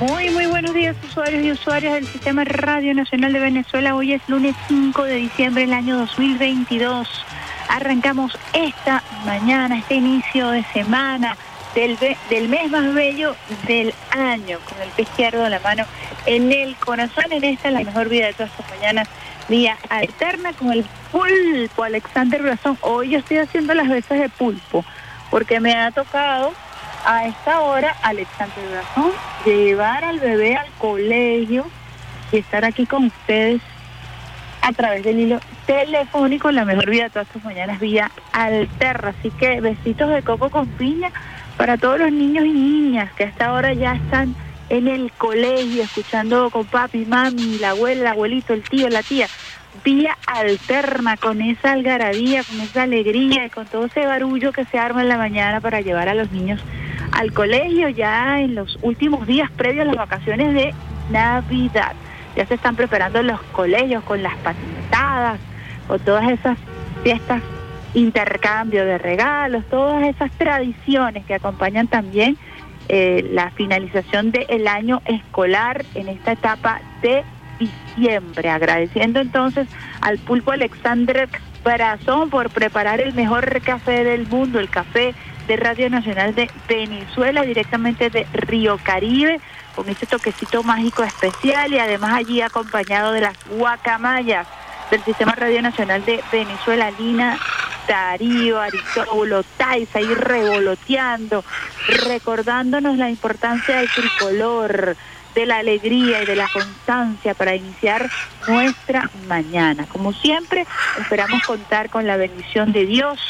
Muy, muy buenos días, usuarios y usuarias del Sistema Radio Nacional de Venezuela. Hoy es lunes 5 de diciembre del año 2022. Arrancamos esta mañana, este inicio de semana del, del mes más bello del año, con el pie izquierdo de la mano en el corazón. En esta, la mejor vida de todas estas mañanas, vía alterna con el pulpo Alexander Brazón. Hoy yo estoy haciendo las veces de pulpo, porque me ha tocado a esta hora, Alexander Brazón, llevar al bebé al colegio y estar aquí con ustedes a través del hilo telefónico, la mejor vida de todas tus mañanas, vía alterna. Así que besitos de coco con piña para todos los niños y niñas que hasta ahora ya están en el colegio, escuchando con papi, mami, la abuela, el abuelito, el tío, la tía. Vía alterna, con esa algarabía, con esa alegría y con todo ese barullo que se arma en la mañana para llevar a los niños al colegio ya en los últimos días previos a las vacaciones de Navidad. Ya se están preparando los colegios con las patentadas, con todas esas fiestas, intercambio de regalos, todas esas tradiciones que acompañan también eh, la finalización del año escolar en esta etapa de Agradeciendo entonces al pulpo Alexander Brazón por preparar el mejor café del mundo, el café de Radio Nacional de Venezuela, directamente de Río Caribe, con ese toquecito mágico especial y además allí acompañado de las guacamayas del Sistema Radio Nacional de Venezuela, Lina, Darío, Aristóbulo, Tais, ahí revoloteando, recordándonos la importancia del tricolor, de la alegría y de la constancia para iniciar nuestra mañana. Como siempre, esperamos contar con la bendición de Dios,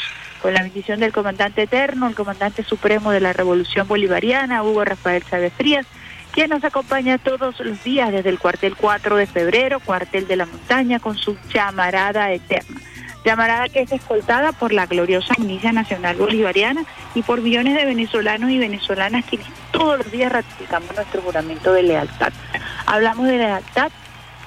con la bendición del comandante eterno, el comandante supremo de la Revolución Bolivariana, Hugo Rafael Chávez Frías, quien nos acompaña todos los días desde el cuartel 4 de febrero, cuartel de la montaña, con su llamarada eterna. Llamarada que es escoltada por la gloriosa Milicia Nacional Bolivariana y por millones de venezolanos y venezolanas quienes todos los días ratificamos nuestro juramento de lealtad. Hablamos de lealtad,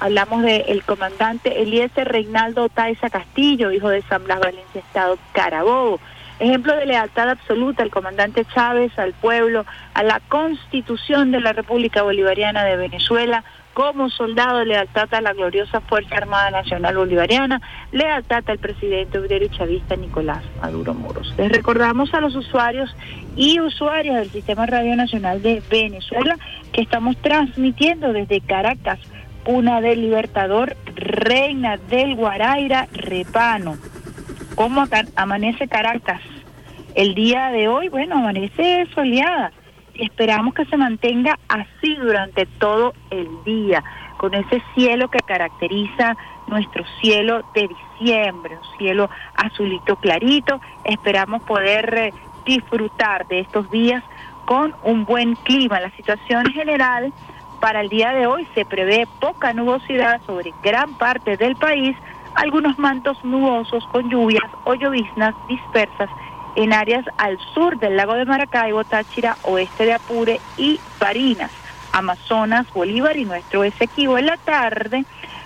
hablamos del comandante Eliezer Reinaldo Taiza Castillo, hijo de San Blas Valencia, Estado Carabobo. Ejemplo de lealtad absoluta al comandante Chávez, al pueblo, a la constitución de la República Bolivariana de Venezuela, como soldado lealtad a la gloriosa Fuerza Armada Nacional Bolivariana, lealtad al presidente y chavista Nicolás Maduro Moros. Les recordamos a los usuarios y usuarias del Sistema Radio Nacional de Venezuela que estamos transmitiendo desde Caracas, Puna del Libertador, Reina del Guaraira, Repano. ¿Cómo amanece Caracas? El día de hoy, bueno, amanece soleada esperamos que se mantenga así durante todo el día, con ese cielo que caracteriza nuestro cielo de diciembre, un cielo azulito clarito. Esperamos poder eh, disfrutar de estos días con un buen clima. La situación general para el día de hoy se prevé poca nubosidad sobre gran parte del país, algunos mantos nubosos con lluvias o lloviznas dispersas en áreas al sur del lago de Maracaibo, Táchira, oeste de Apure y Barinas, Amazonas, Bolívar y nuestro Esequibo en la tarde,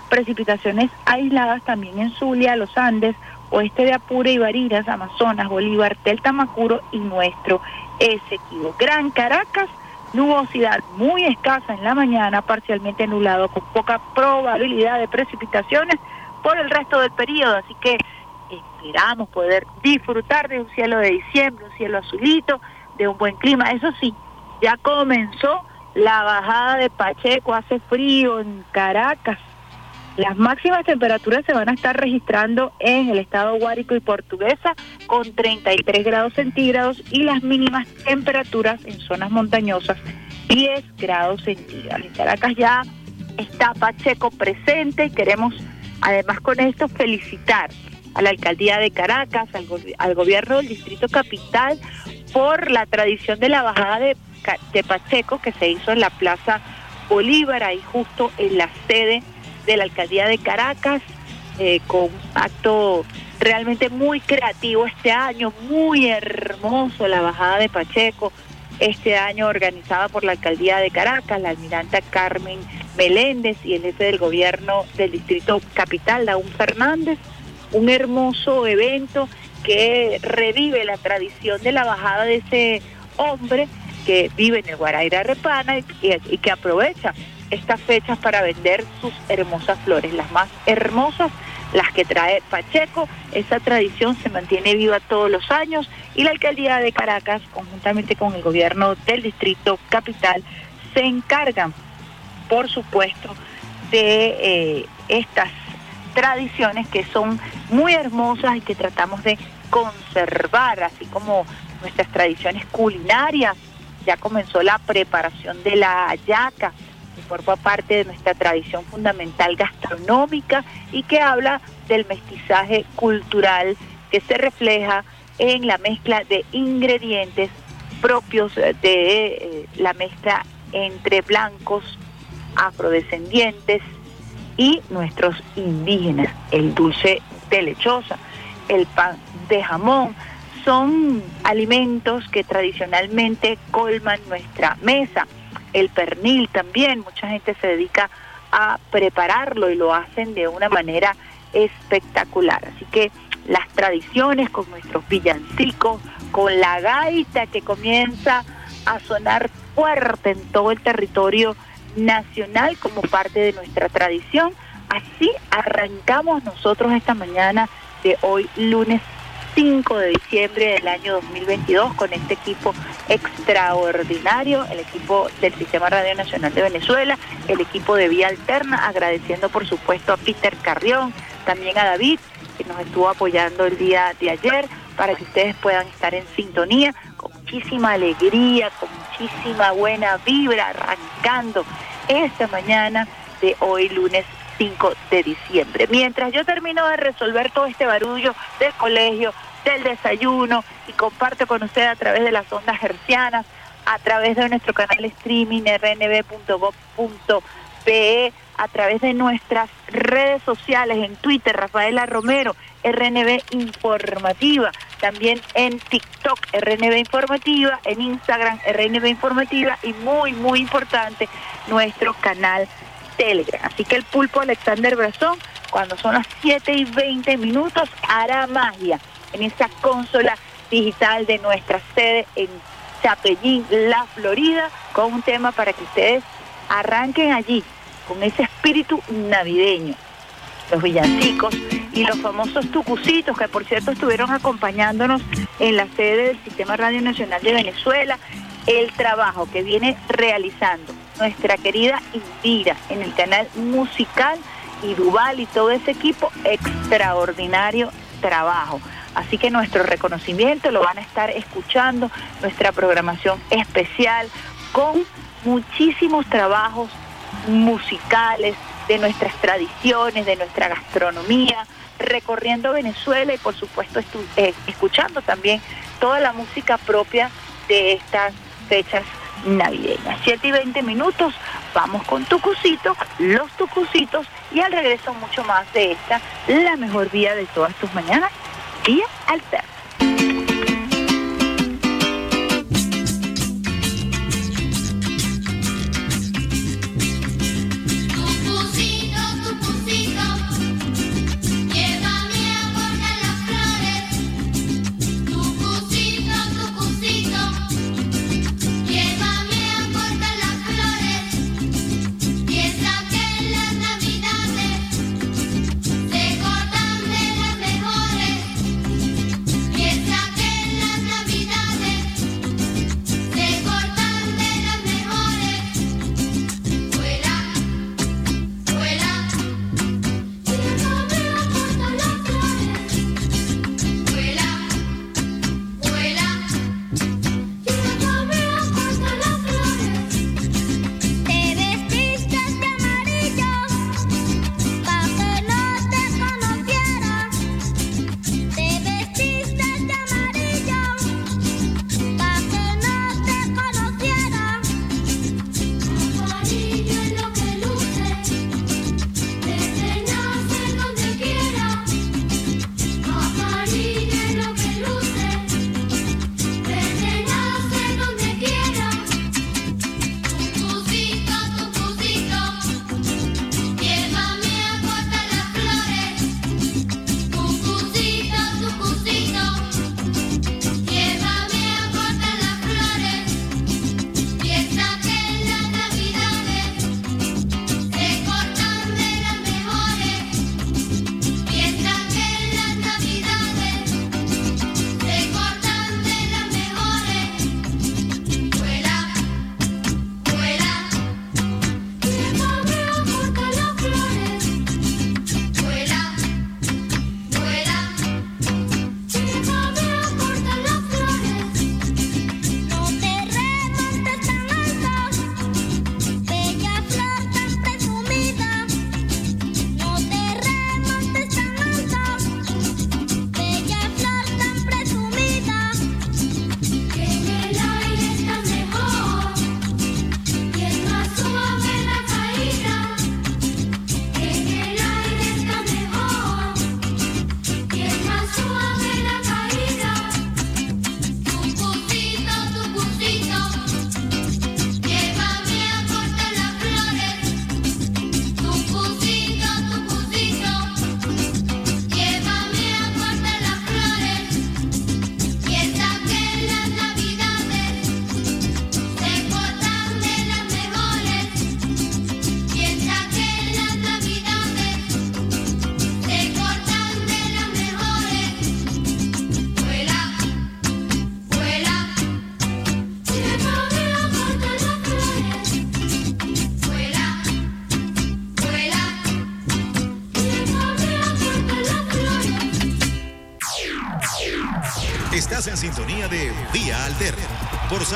precipitaciones aisladas también en Zulia, los Andes, oeste de Apure y Barinas, Amazonas, Bolívar, Delta Macuro y nuestro Esequibo. Gran Caracas, nubosidad muy escasa en la mañana, parcialmente nublado con poca probabilidad de precipitaciones por el resto del periodo, así que esperamos poder disfrutar de un cielo de diciembre, un cielo azulito, de un buen clima. Eso sí, ya comenzó la bajada de Pacheco, hace frío en Caracas. Las máximas temperaturas se van a estar registrando en el estado Guárico y Portuguesa con 33 grados centígrados y las mínimas temperaturas en zonas montañosas 10 grados centígrados. En Caracas ya está Pacheco presente y queremos además con esto felicitar a la alcaldía de Caracas, al, gobierno del Distrito Capital por la tradición de la bajada de, Pacheco que se hizo en la Plaza Bolívar, ahí justo en la sede de la alcaldía de Caracas, eh, con un acto realmente muy creativo este año, muy hermoso la bajada de Pacheco, este año organizada por la alcaldía de Caracas, la almiranta Carmen Meléndez y el jefe del gobierno del distrito capital, Daún Fernández, un hermoso evento que revive la tradición de la bajada de ese hombre que vive en el Guaraira Repana y, y que aprovecha estas fechas para vender sus hermosas flores, las más hermosas, las que trae Pacheco. Esa tradición se mantiene viva todos los años y la alcaldía de Caracas, conjuntamente con el gobierno del distrito capital, se encargan, por supuesto, de eh, estas tradiciones que son muy hermosas y que tratamos de conservar, así como nuestras tradiciones culinarias. Ya comenzó la preparación de la hallaca, forma parte de nuestra tradición fundamental gastronómica y que habla del mestizaje cultural que se refleja en la mezcla de ingredientes propios de eh, la mezcla entre blancos, afrodescendientes y nuestros indígenas. El dulce de lechosa, el pan de jamón, son alimentos que tradicionalmente colman nuestra mesa el pernil también, mucha gente se dedica a prepararlo y lo hacen de una manera espectacular. Así que las tradiciones con nuestros villancicos, con la gaita que comienza a sonar fuerte en todo el territorio nacional como parte de nuestra tradición. Así arrancamos nosotros esta mañana de hoy lunes 5 de diciembre del año 2022 con este equipo extraordinario, el equipo del Sistema Radio Nacional de Venezuela, el equipo de Vía Alterna, agradeciendo por supuesto a Peter Carrión, también a David, que nos estuvo apoyando el día de ayer, para que ustedes puedan estar en sintonía, con muchísima alegría, con muchísima buena vibra, arrancando esta mañana de hoy lunes 5 de diciembre. Mientras yo termino de resolver todo este barullo del colegio, del desayuno y comparto con usted a través de las ondas hercianas, a través de nuestro canal streaming rnb.gov.pe, a través de nuestras redes sociales en Twitter, Rafaela Romero, RNB Informativa, también en TikTok, RNB Informativa, en Instagram, RNB Informativa y muy, muy importante, nuestro canal Telegram. Así que el pulpo Alexander Brazón, cuando son las 7 y 20 minutos, hará magia en esa consola digital de nuestra sede en Chapellín, La Florida, con un tema para que ustedes arranquen allí con ese espíritu navideño. Los villancicos y los famosos tucucitos, que por cierto estuvieron acompañándonos en la sede del Sistema Radio Nacional de Venezuela, el trabajo que viene realizando nuestra querida Indira en el canal musical y Duval y todo ese equipo, extraordinario trabajo. Así que nuestro reconocimiento lo van a estar escuchando, nuestra programación especial con muchísimos trabajos musicales de nuestras tradiciones, de nuestra gastronomía, recorriendo Venezuela y por supuesto eh, escuchando también toda la música propia de estas fechas navideñas. 7 y 20 minutos, vamos con Tucucito, los Tucucitos y al regreso mucho más de esta, la mejor vía de todas tus mañanas vía alterna.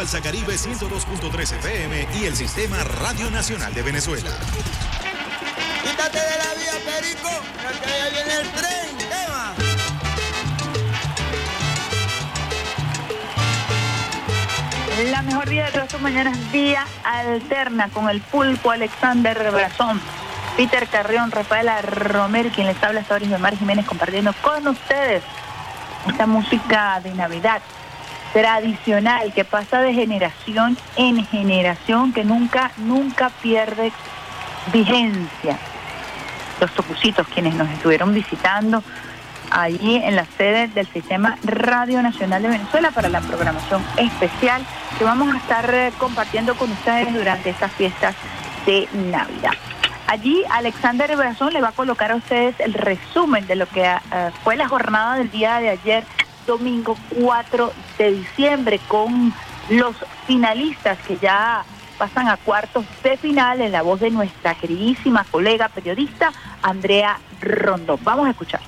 Salsa Caribe 102.3 FM y el Sistema Radio Nacional de Venezuela. Quítate de la vía, Perico, que ya viene el tren, tema. La mejor día de todas tus mañanas, día alterna con el pulpo Alexander Brazón, Peter Carrión, Rafaela Romero, quien les habla, Sabores de Mar Jiménez, compartiendo con ustedes esta música de Navidad tradicional que pasa de generación en generación, que nunca, nunca pierde vigencia. Los tocucitos, quienes nos estuvieron visitando allí en la sede del Sistema Radio Nacional de Venezuela para la programación especial que vamos a estar eh, compartiendo con ustedes durante estas fiestas de Navidad. Allí Alexander Brazón le va a colocar a ustedes el resumen de lo que eh, fue la jornada del día de ayer, domingo 4 de diciembre, con los finalistas que ya pasan a cuartos de final en la voz de nuestra queridísima colega periodista Andrea Rondón. Vamos a escuchar.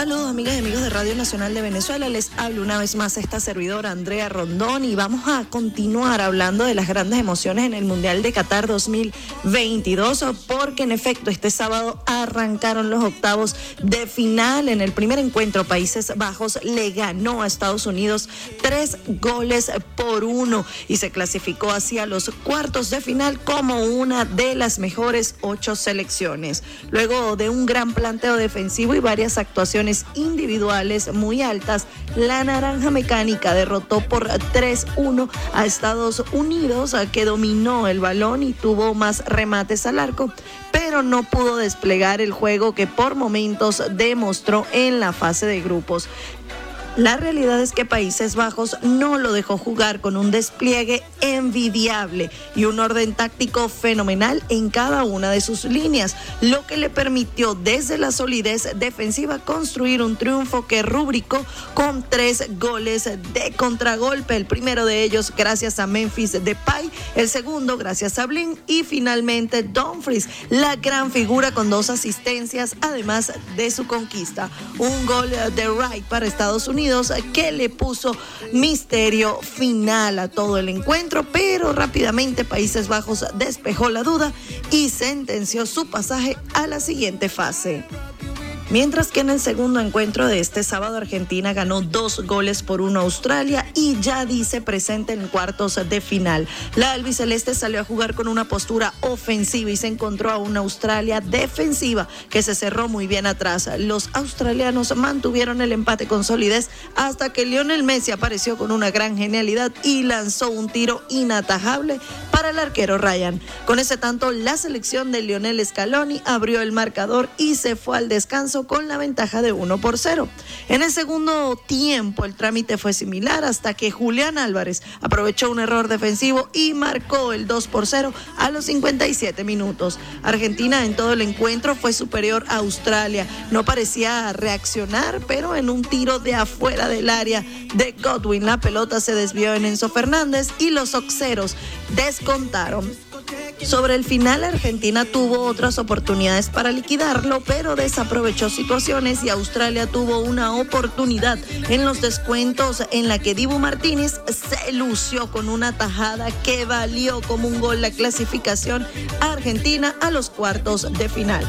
Saludos amigas y amigos de Radio Nacional de Venezuela, les hablo una vez más esta servidora Andrea Rondón y vamos a continuar hablando de las grandes emociones en el Mundial de Qatar 2022 porque en efecto este sábado arrancaron los octavos de final en el primer encuentro Países Bajos le ganó a Estados Unidos tres goles por uno y se clasificó hacia los cuartos de final como una de las mejores ocho selecciones. Luego de un gran planteo defensivo y varias actuaciones individuales muy altas, la Naranja Mecánica derrotó por 3-1 a Estados Unidos, que dominó el balón y tuvo más remates al arco, pero no pudo desplegar el juego que por momentos demostró en la fase de grupos. La realidad es que Países Bajos no lo dejó jugar con un despliegue envidiable y un orden táctico fenomenal en cada una de sus líneas, lo que le permitió desde la solidez defensiva construir un triunfo que rubricó con tres goles de contragolpe. El primero de ellos gracias a Memphis Depay, el segundo gracias a Blin y finalmente Dumfries, la gran figura con dos asistencias además de su conquista. Un gol de Wright para Estados Unidos que le puso misterio final a todo el encuentro, pero rápidamente Países Bajos despejó la duda y sentenció su pasaje a la siguiente fase. Mientras que en el segundo encuentro de este sábado Argentina ganó dos goles por uno Australia y ya dice presente en cuartos de final. La albiceleste salió a jugar con una postura ofensiva y se encontró a una Australia defensiva que se cerró muy bien atrás. Los australianos mantuvieron el empate con solidez hasta que Lionel Messi apareció con una gran genialidad y lanzó un tiro inatajable para el arquero Ryan. Con ese tanto, la selección de Lionel Scaloni abrió el marcador y se fue al descanso con la ventaja de 1 por 0. En el segundo tiempo el trámite fue similar hasta que Julián Álvarez aprovechó un error defensivo y marcó el 2 por 0 a los 57 minutos. Argentina en todo el encuentro fue superior a Australia. No parecía reaccionar, pero en un tiro de afuera del área de Godwin la pelota se desvió en Enzo Fernández y los oxeros descontaron. Sobre el final, Argentina tuvo otras oportunidades para liquidarlo, pero desaprovechó situaciones y Australia tuvo una oportunidad en los descuentos en la que Dibu Martínez se lució con una tajada que valió como un gol la clasificación a Argentina a los cuartos de final.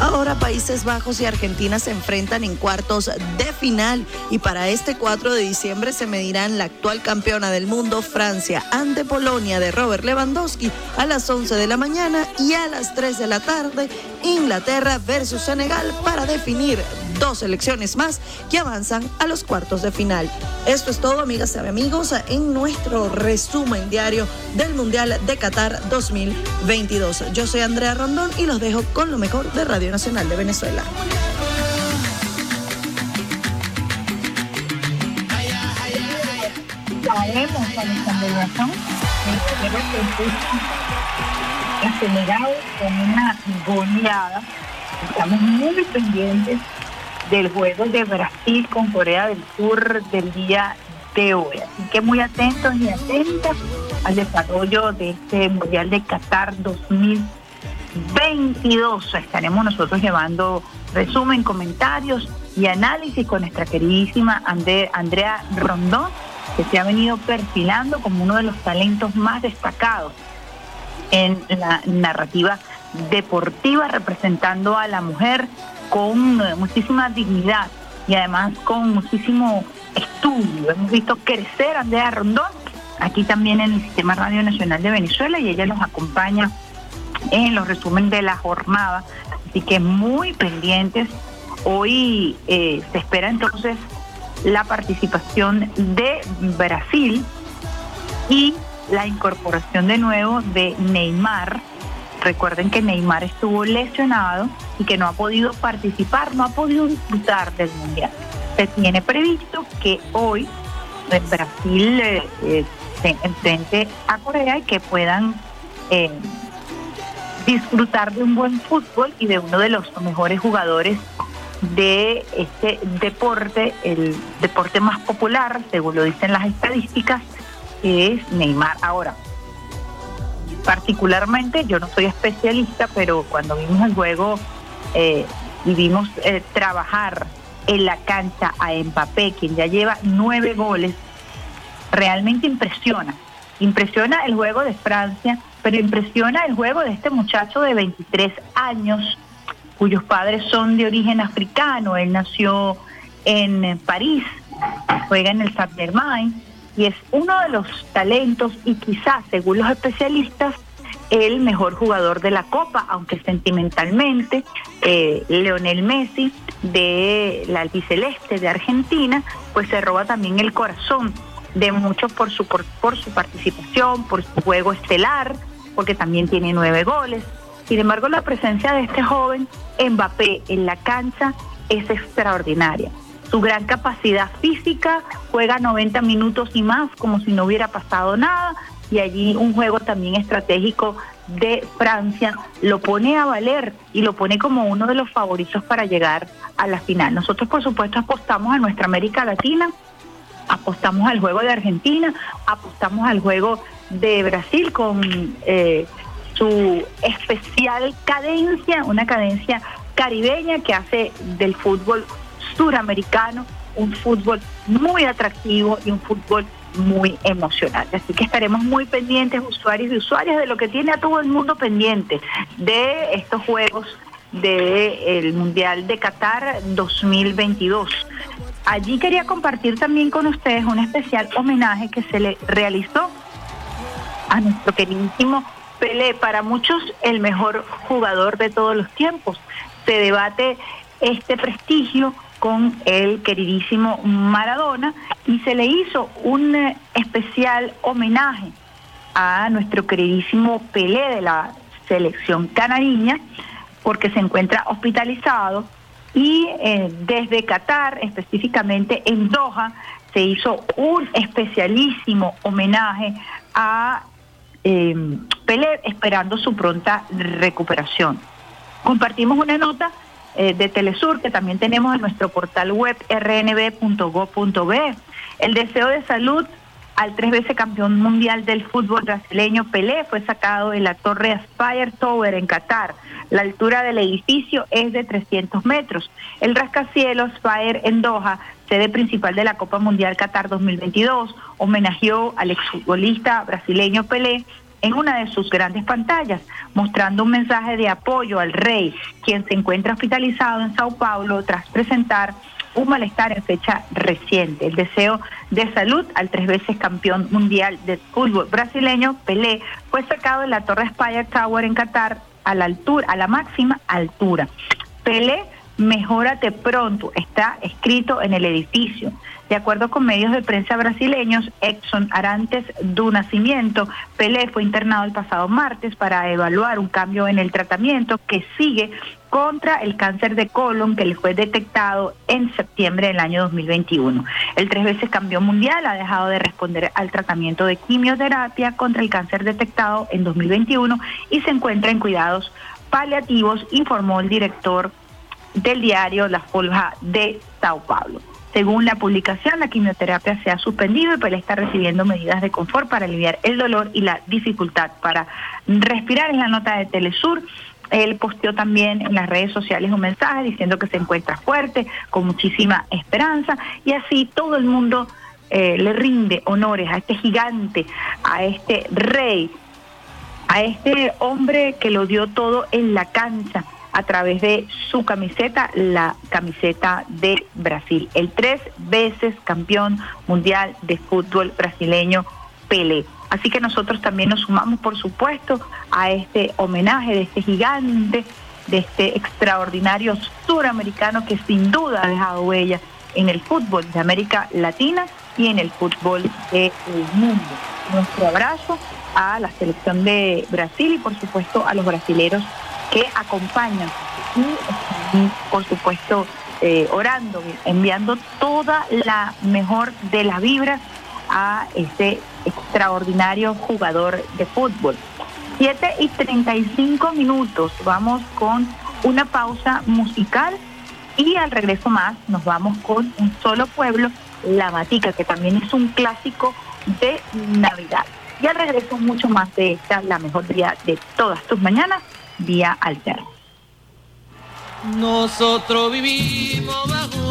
Ahora Países Bajos y Argentina se enfrentan en cuartos de final y para este 4 de diciembre se medirán la actual campeona del mundo Francia ante Polonia de Robert Lewandowski a las 11 de la mañana y a las 3 de la tarde Inglaterra versus Senegal para definir dos selecciones más que avanzan a los cuartos de final. Esto es todo, amigas y amigos, en nuestro resumen diario del Mundial de Qatar 2022. Yo soy Andrea Rondón y los dejo con lo mejor de Radio Nacional de Venezuela. acelerado con una goleada. Estamos muy pendientes del juego de Brasil con Corea del Sur del día de hoy. Así que muy atentos y atentas al desarrollo de este Mundial de Qatar 2022. Estaremos nosotros llevando resumen, comentarios y análisis con nuestra queridísima Andrea Rondón, que se ha venido perfilando como uno de los talentos más destacados en la narrativa deportiva, representando a la mujer con eh, muchísima dignidad y además con muchísimo estudio. Hemos visto crecer a Andrea Rondón aquí también en el Sistema Radio Nacional de Venezuela y ella nos acompaña en los resúmenes de la jornada. Así que muy pendientes. Hoy eh, se espera entonces la participación de Brasil y la incorporación de nuevo de Neymar. Recuerden que Neymar estuvo lesionado y que no ha podido participar, no ha podido disfrutar del Mundial. Se tiene previsto que hoy en Brasil eh, eh, se enfrente a Corea y que puedan eh, disfrutar de un buen fútbol y de uno de los mejores jugadores de este deporte, el deporte más popular, según lo dicen las estadísticas, es Neymar. Ahora, particularmente, yo no soy especialista, pero cuando vimos el juego eh, y vimos eh, trabajar en la cancha a Mbappé, quien ya lleva nueve goles, realmente impresiona. Impresiona el juego de Francia, pero impresiona el juego de este muchacho de 23 años, cuyos padres son de origen africano. Él nació en París, juega en el Saint-Germain y es uno de los talentos y quizás, según los especialistas, el mejor jugador de la Copa, aunque sentimentalmente eh, Leonel Messi de la albiceleste de Argentina, pues se roba también el corazón de muchos por su, por, su participación, por su juego estelar, porque también tiene nueve goles. Sin embargo, la presencia de este joven Mbappé en la cancha es extraordinaria. Su gran capacidad física, juega 90 minutos y más como si no hubiera pasado nada, y allí un juego también estratégico de Francia lo pone a valer y lo pone como uno de los favoritos para llegar a la final. Nosotros, por supuesto, apostamos a nuestra América Latina apostamos al juego de Argentina, apostamos al juego de Brasil con eh, su especial cadencia, una cadencia caribeña que hace del fútbol suramericano un fútbol muy atractivo y un fútbol muy emocional. Así que estaremos muy pendientes, usuarios y usuarias, de lo que tiene a todo el mundo pendiente de estos juegos del Mundial de Qatar 2022. Allí quería compartir también con ustedes un especial homenaje que se le realizó a nuestro queridísimo Pelé, para muchos el mejor jugador de todos los tiempos. Se debate este prestigio con el queridísimo Maradona y se le hizo un eh, especial homenaje a nuestro queridísimo Pelé de la selección canariña porque se encuentra hospitalizado y eh, desde Qatar, específicamente en Doha, se hizo un especialísimo homenaje a eh, Pelé esperando su pronta recuperación. Compartimos una nota eh, de Telesur que también tenemos en nuestro portal web rnb.gov.be. El deseo de salud al tres veces campeón mundial del fútbol brasileño Pelé fue sacado de la torre Aspire Tower en Qatar. La altura del edificio es de 300 metros. El rascacielos Aspire en Doha, sede principal de la Copa Mundial Qatar 2022, homenajeó al exfutbolista brasileño Pelé en una de sus grandes pantallas, mostrando un mensaje de apoyo al rey, quien se encuentra hospitalizado en Sao Paulo tras presentar un malestar en fecha reciente. El deseo de salud al tres veces campeón mundial de fútbol brasileño, Pelé, fue sacado de la Torre Spire Tower en Qatar a la altura, a la máxima altura. Pelé, mejórate pronto, está escrito en el edificio. De acuerdo con medios de prensa brasileños, Exxon Arantes do Nacimiento, Pelé fue internado el pasado martes para evaluar un cambio en el tratamiento que sigue contra el cáncer de colon que le fue detectado en septiembre del año 2021. El tres veces campeón mundial ha dejado de responder al tratamiento de quimioterapia contra el cáncer detectado en 2021 y se encuentra en cuidados paliativos, informó el director del diario La Folja de Sao Paulo. Según la publicación, la quimioterapia se ha suspendido y él está recibiendo medidas de confort para aliviar el dolor y la dificultad para respirar. En la nota de Telesur, él posteó también en las redes sociales un mensaje diciendo que se encuentra fuerte, con muchísima esperanza y así todo el mundo eh, le rinde honores a este gigante, a este rey, a este hombre que lo dio todo en la cancha a través de su camiseta, la camiseta de Brasil. El tres veces campeón mundial de fútbol brasileño Pelé. Así que nosotros también nos sumamos, por supuesto, a este homenaje de este gigante, de este extraordinario suramericano que sin duda ha dejado huella en el fútbol de América Latina y en el fútbol del mundo. Nuestro abrazo a la selección de Brasil y por supuesto a los brasileros que acompañan y por supuesto eh, orando, enviando toda la mejor de las vibras a este extraordinario jugador de fútbol. 7 y 35 minutos, vamos con una pausa musical y al regreso más nos vamos con un solo pueblo, La Matica, que también es un clásico de Navidad. Y al regreso mucho más de esta, la mejor día de todas tus mañanas, vía Alter. Nosotros vivimos bajo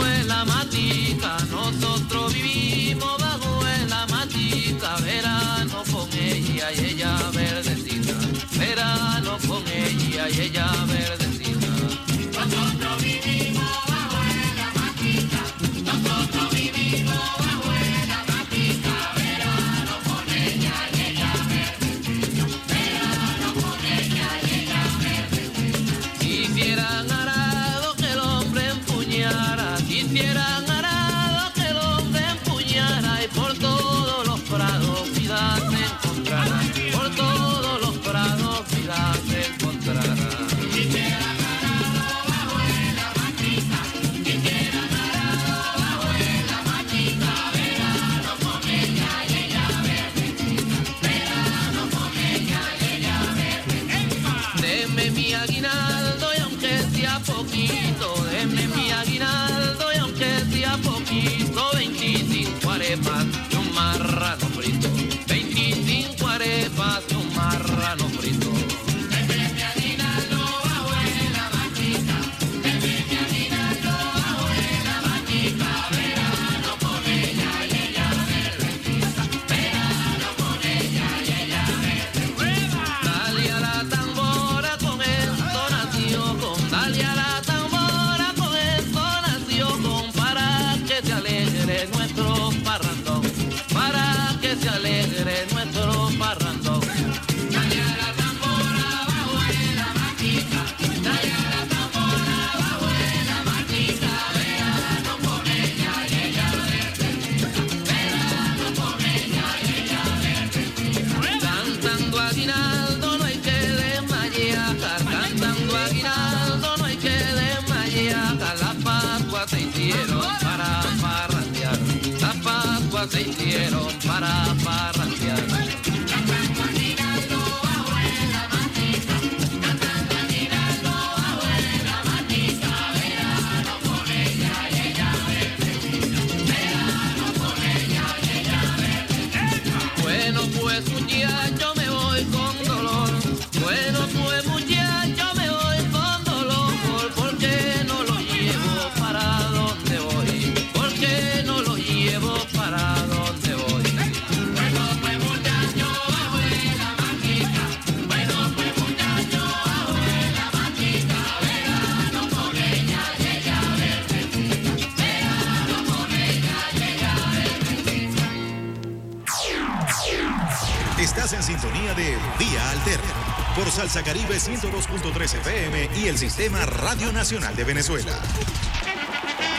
Salsa Caribe 102.3 FM y el Sistema Radio Nacional de Venezuela.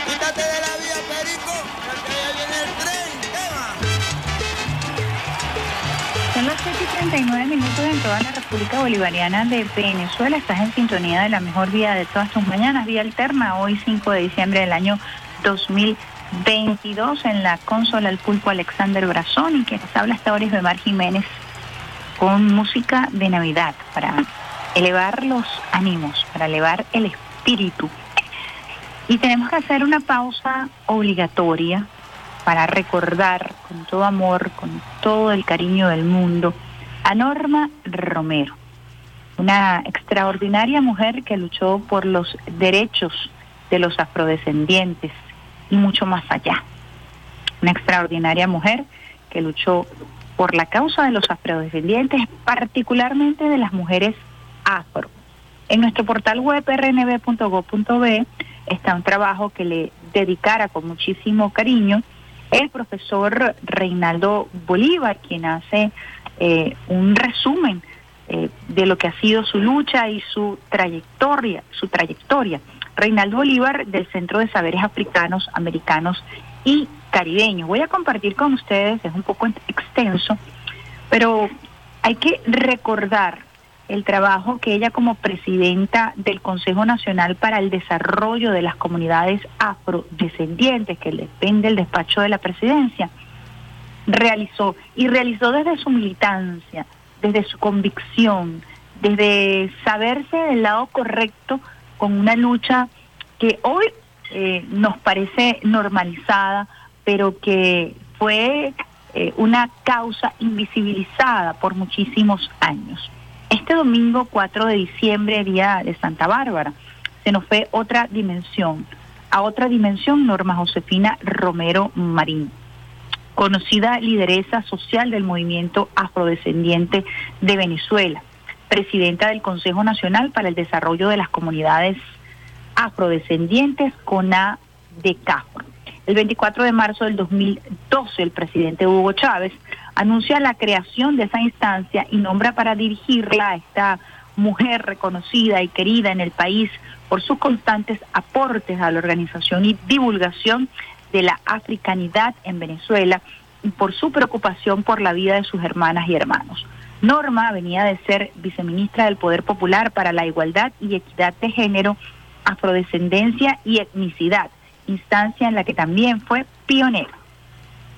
Quítate de la vía, Perico, porque ya viene el tren. Son las 7 y 39 minutos en toda la República Bolivariana de Venezuela. Estás en sintonía de la mejor vida de todas tus mañanas, vía alterna, hoy 5 de diciembre del año 2022 en la consola El Pulpo Alexander Brazón y quienes habla hasta ahora es Bemar Jiménez con música de Navidad para elevar los ánimos, para elevar el espíritu. Y tenemos que hacer una pausa obligatoria para recordar con todo amor, con todo el cariño del mundo, a Norma Romero, una extraordinaria mujer que luchó por los derechos de los afrodescendientes y mucho más allá. Una extraordinaria mujer que luchó por la causa de los afrodescendientes, particularmente de las mujeres afro. En nuestro portal web rnb.gov.b está un trabajo que le dedicara con muchísimo cariño el profesor Reinaldo Bolívar, quien hace eh, un resumen eh, de lo que ha sido su lucha y su trayectoria, su trayectoria. Reinaldo Bolívar del Centro de Saberes Africanos, Americanos y Caribeños. Voy a compartir con ustedes, es un poco extenso, pero hay que recordar el trabajo que ella como presidenta del Consejo Nacional para el Desarrollo de las Comunidades Afrodescendientes, que depende del despacho de la presidencia, realizó y realizó desde su militancia, desde su convicción, desde saberse del lado correcto con una lucha que hoy eh, nos parece normalizada, pero que fue eh, una causa invisibilizada por muchísimos años. Este domingo 4 de diciembre, día de Santa Bárbara, se nos fue otra dimensión, a otra dimensión Norma Josefina Romero Marín, conocida lideresa social del movimiento afrodescendiente de Venezuela, presidenta del Consejo Nacional para el Desarrollo de las Comunidades Afrodescendientes, CONADECAF. El 24 de marzo del 2012, el presidente Hugo Chávez anuncia la creación de esa instancia y nombra para dirigirla a esta mujer reconocida y querida en el país por sus constantes aportes a la organización y divulgación de la africanidad en Venezuela y por su preocupación por la vida de sus hermanas y hermanos. Norma venía de ser viceministra del Poder Popular para la Igualdad y Equidad de Género, Afrodescendencia y Etnicidad, instancia en la que también fue pionera.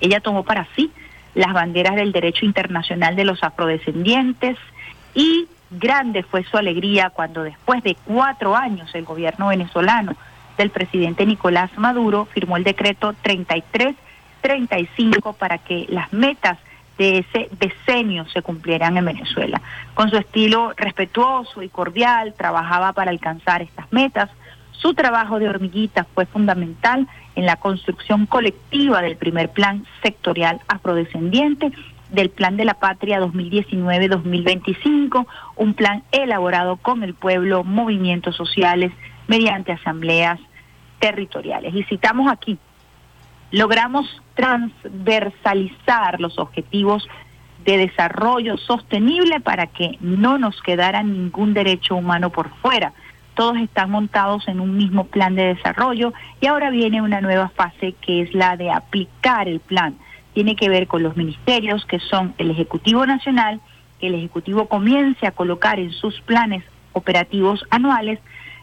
Ella tomó para sí las banderas del derecho internacional de los afrodescendientes y grande fue su alegría cuando después de cuatro años el gobierno venezolano del presidente Nicolás Maduro firmó el decreto 3335 para que las metas de ese decenio se cumplieran en Venezuela. Con su estilo respetuoso y cordial, trabajaba para alcanzar estas metas. Su trabajo de hormiguita fue fundamental en la construcción colectiva del primer plan sectorial afrodescendiente del Plan de la Patria 2019-2025, un plan elaborado con el pueblo, movimientos sociales, mediante asambleas territoriales. Y citamos aquí, logramos transversalizar los objetivos de desarrollo sostenible para que no nos quedara ningún derecho humano por fuera todos están montados en un mismo plan de desarrollo y ahora viene una nueva fase que es la de aplicar el plan. Tiene que ver con los ministerios que son el Ejecutivo Nacional, que el Ejecutivo comience a colocar en sus planes operativos anuales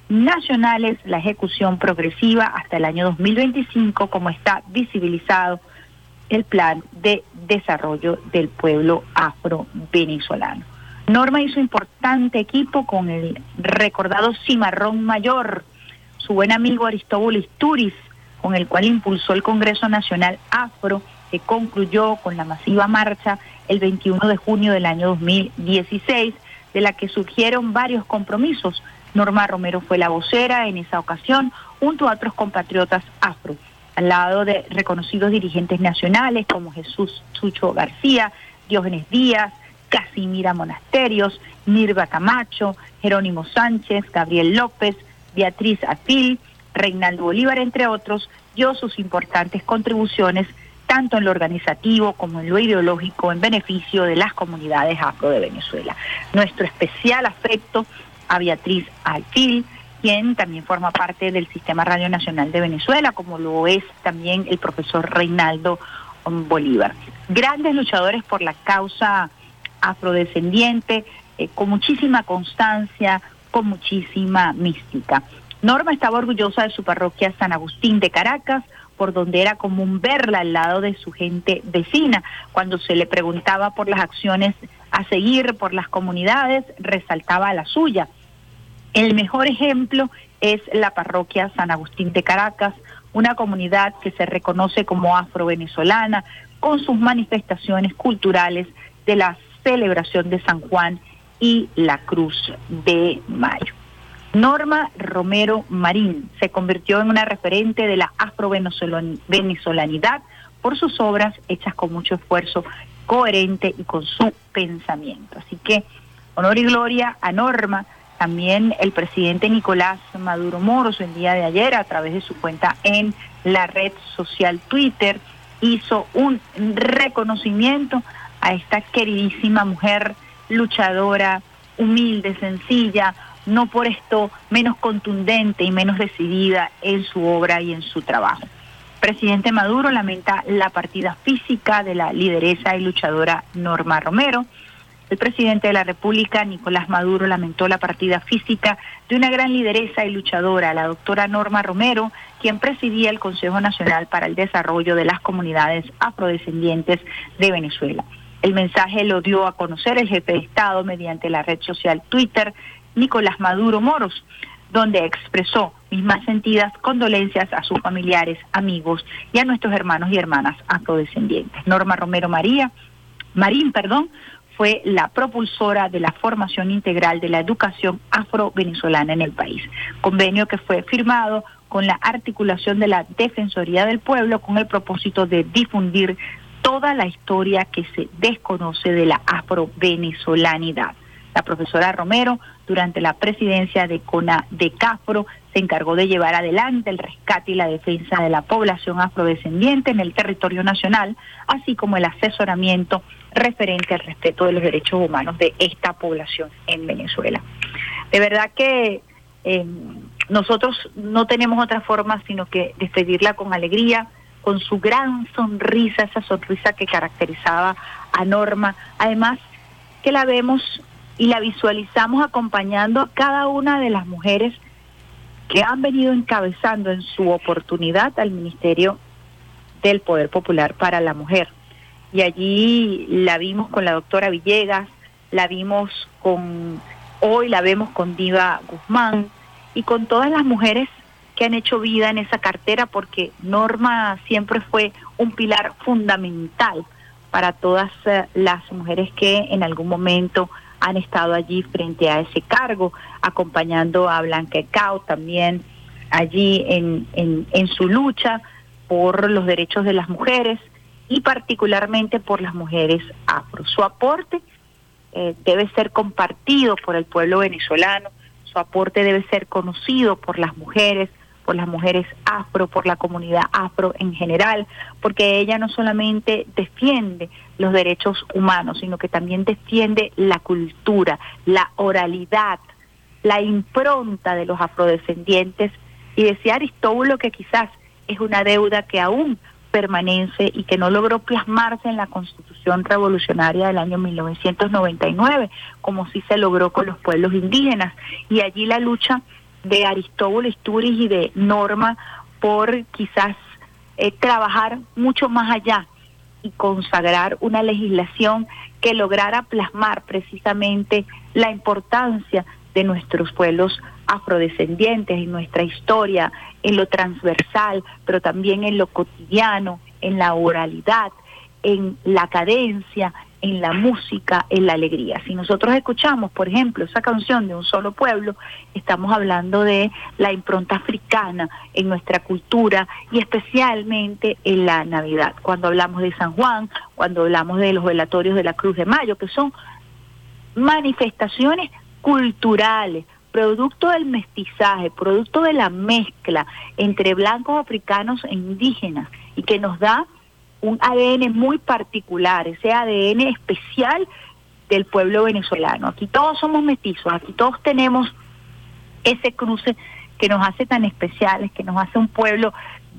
nacionales la ejecución progresiva hasta el año 2025 como está visibilizado el plan de desarrollo del pueblo afro-venezolano. Norma hizo importante equipo con el recordado Cimarrón Mayor, su buen amigo Aristóbulo Isturiz, con el cual impulsó el Congreso Nacional Afro, que concluyó con la masiva marcha el 21 de junio del año 2016, de la que surgieron varios compromisos. Norma Romero fue la vocera en esa ocasión, junto a otros compatriotas afro, al lado de reconocidos dirigentes nacionales como Jesús Chucho García, Diógenes Díaz, Casimira Monasterios, Mirva Camacho, Jerónimo Sánchez, Gabriel López, Beatriz Atil, Reinaldo Bolívar, entre otros, dio sus importantes contribuciones tanto en lo organizativo como en lo ideológico en beneficio de las comunidades afro de Venezuela. Nuestro especial afecto a Beatriz Alfil, quien también forma parte del Sistema Radio Nacional de Venezuela, como lo es también el profesor Reinaldo Bolívar. Grandes luchadores por la causa afrodescendiente, eh, con muchísima constancia, con muchísima mística. Norma estaba orgullosa de su parroquia San Agustín de Caracas, por donde era común verla al lado de su gente vecina. Cuando se le preguntaba por las acciones a seguir por las comunidades, resaltaba la suya. El mejor ejemplo es la parroquia San Agustín de Caracas, una comunidad que se reconoce como afro-venezolana, con sus manifestaciones culturales de la celebración de San Juan y la Cruz de Mayo. Norma Romero Marín se convirtió en una referente de la afro-venezolanidad por sus obras hechas con mucho esfuerzo, coherente y con su pensamiento. Así que honor y gloria a Norma. También el presidente Nicolás Maduro Moros el día de ayer a través de su cuenta en la red social Twitter hizo un reconocimiento a esta queridísima mujer luchadora, humilde, sencilla, no por esto menos contundente y menos decidida en su obra y en su trabajo. Presidente Maduro lamenta la partida física de la lideresa y luchadora Norma Romero. El presidente de la República, Nicolás Maduro, lamentó la partida física de una gran lideresa y luchadora, la doctora Norma Romero, quien presidía el Consejo Nacional para el Desarrollo de las Comunidades Afrodescendientes de Venezuela. El mensaje lo dio a conocer el jefe de Estado mediante la red social Twitter, Nicolás Maduro Moros, donde expresó mis más sentidas condolencias a sus familiares, amigos y a nuestros hermanos y hermanas afrodescendientes. Norma Romero María, Marín, perdón, fue la propulsora de la formación integral de la educación afro-venezolana en el país. Convenio que fue firmado con la articulación de la Defensoría del Pueblo con el propósito de difundir toda la historia que se desconoce de la afro-venezolanidad. La profesora Romero, durante la presidencia de CONA de CAFRO, se encargó de llevar adelante el rescate y la defensa de la población afrodescendiente en el territorio nacional, así como el asesoramiento referente al respeto de los derechos humanos de esta población en Venezuela. De verdad que eh, nosotros no tenemos otra forma sino que despedirla con alegría, con su gran sonrisa, esa sonrisa que caracterizaba a Norma. Además, que la vemos y la visualizamos acompañando a cada una de las mujeres que han venido encabezando en su oportunidad al Ministerio del Poder Popular para la Mujer. Y allí la vimos con la doctora Villegas, la vimos con, hoy la vemos con Diva Guzmán y con todas las mujeres que han hecho vida en esa cartera porque Norma siempre fue un pilar fundamental para todas eh, las mujeres que en algún momento han estado allí frente a ese cargo, acompañando a Blanca Cao también allí en, en, su lucha por los derechos de las mujeres y particularmente por las mujeres afro. Su aporte eh, debe ser compartido por el pueblo venezolano, su aporte debe ser conocido por las mujeres, por las mujeres afro, por la comunidad afro en general, porque ella no solamente defiende los derechos humanos, sino que también defiende la cultura, la oralidad, la impronta de los afrodescendientes. Y decía Aristóbulo que quizás es una deuda que aún permanece y que no logró plasmarse en la Constitución Revolucionaria del año 1999, como sí se logró con los pueblos indígenas. Y allí la lucha de Aristóbulo Isturiz y de Norma por quizás eh, trabajar mucho más allá y consagrar una legislación que lograra plasmar precisamente la importancia de nuestros pueblos afrodescendientes en nuestra historia, en lo transversal, pero también en lo cotidiano, en la oralidad, en la cadencia, en la música, en la alegría. Si nosotros escuchamos, por ejemplo, esa canción de Un solo pueblo, estamos hablando de la impronta africana en nuestra cultura y especialmente en la Navidad. Cuando hablamos de San Juan, cuando hablamos de los velatorios de la Cruz de Mayo, que son manifestaciones culturales, producto del mestizaje, producto de la mezcla entre blancos africanos e indígenas y que nos da un ADN muy particular, ese ADN especial del pueblo venezolano. Aquí todos somos mestizos, aquí todos tenemos ese cruce que nos hace tan especiales, que nos hace un pueblo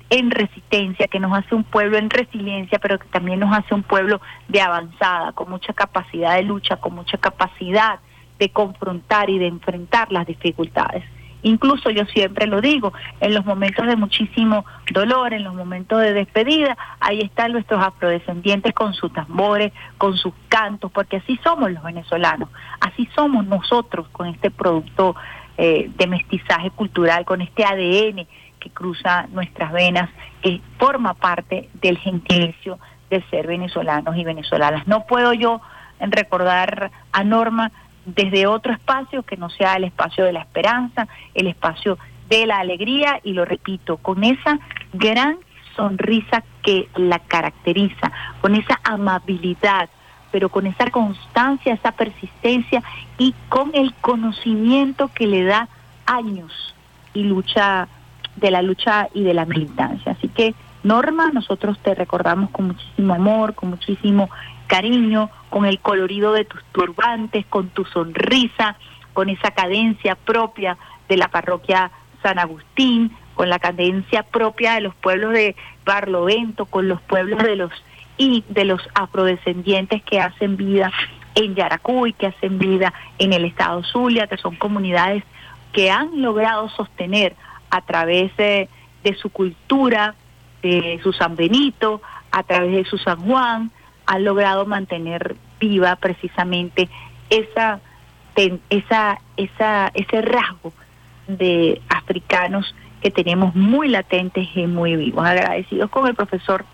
en resistencia, que nos hace un pueblo en resiliencia, pero que también nos hace un pueblo de avanzada, con mucha capacidad de lucha, con mucha capacidad de confrontar y de enfrentar las dificultades. Incluso yo siempre lo digo, en los momentos de muchísimo dolor, en los momentos de despedida, ahí están nuestros afrodescendientes con sus tambores, con sus cantos, porque así somos los venezolanos, así somos nosotros con este producto eh, de mestizaje cultural, con este ADN que cruza nuestras venas, que forma parte del gentilicio de ser venezolanos y venezolanas. No puedo yo recordar a Norma desde otro espacio que no sea el espacio de la esperanza, el espacio de la alegría y lo repito, con esa gran sonrisa que la caracteriza, con esa amabilidad, pero con esa constancia, esa persistencia y con el conocimiento que le da años y lucha de la lucha y de la militancia. Así que Norma, nosotros te recordamos con muchísimo amor, con muchísimo cariño, con el colorido de tus turbantes, con tu sonrisa, con esa cadencia propia de la parroquia San Agustín, con la cadencia propia de los pueblos de Barlovento, con los pueblos de los y de los afrodescendientes que hacen vida en Yaracuy, que hacen vida en el estado Zulia, que son comunidades que han logrado sostener a través de, su cultura, de su San Benito, a través de su San Juan, han logrado mantener viva precisamente esa, esa, esa, ese rasgo de africanos que tenemos muy latentes y muy vivos. Agradecidos con el profesor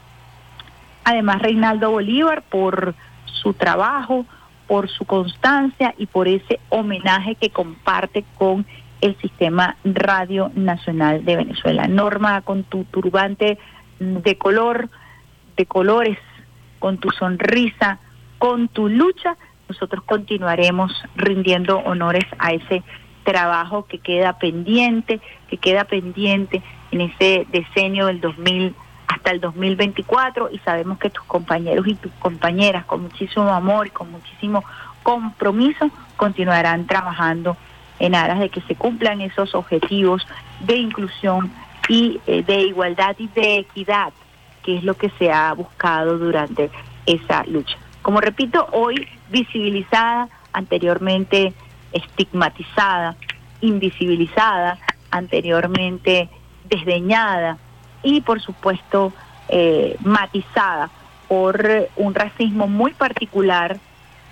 además Reinaldo Bolívar por su trabajo, por su constancia y por ese homenaje que comparte con el Sistema Radio Nacional de Venezuela. Norma, con tu turbante de color, de colores, con tu sonrisa, con tu lucha, nosotros continuaremos rindiendo honores a ese trabajo que queda pendiente, que queda pendiente en ese decenio del 2000 hasta el 2024 y sabemos que tus compañeros y tus compañeras con muchísimo amor y con muchísimo compromiso continuarán trabajando en aras de que se cumplan esos objetivos de inclusión y eh, de igualdad y de equidad, que es lo que se ha buscado durante esa lucha. Como repito, hoy visibilizada, anteriormente estigmatizada, invisibilizada, anteriormente desdeñada, y por supuesto eh, matizada por un racismo muy particular.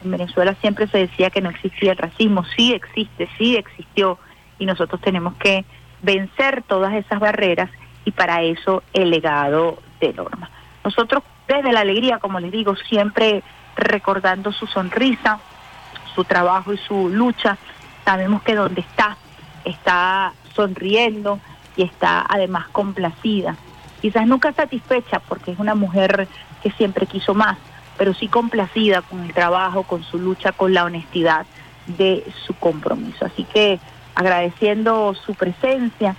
En Venezuela siempre se decía que no existía el racismo, sí existe, sí existió y nosotros tenemos que vencer todas esas barreras y para eso el legado Norma. Nosotros desde la alegría, como les digo, siempre recordando su sonrisa, su trabajo y su lucha, sabemos que donde está, está sonriendo, y está además complacida. Quizás nunca satisfecha porque es una mujer que siempre quiso más, pero sí complacida con el trabajo, con su lucha, con la honestidad de su compromiso. Así que agradeciendo su presencia,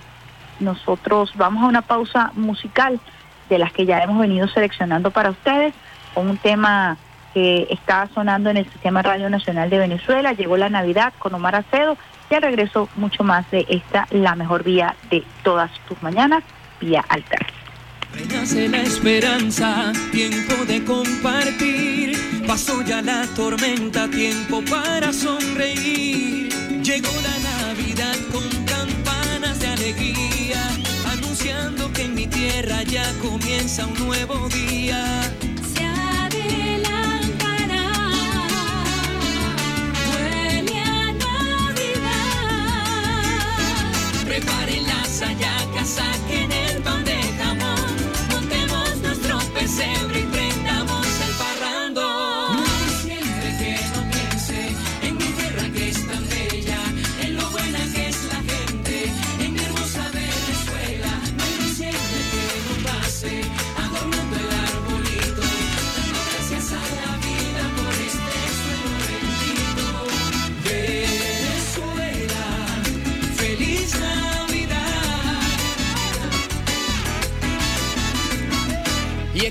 nosotros vamos a una pausa musical de las que ya hemos venido seleccionando para ustedes, con un tema que está sonando en el Sistema Radio Nacional de Venezuela. Llegó la Navidad con Omar Acedo y al regreso mucho más de esta, la mejor vía de todas tus mañanas, vía altar. Renace la esperanza, tiempo de compartir. Pasó ya la tormenta, tiempo para sonreír. Llegó la Navidad con tierra ya comienza un nuevo día. Preparen las hallacas, saquen el pan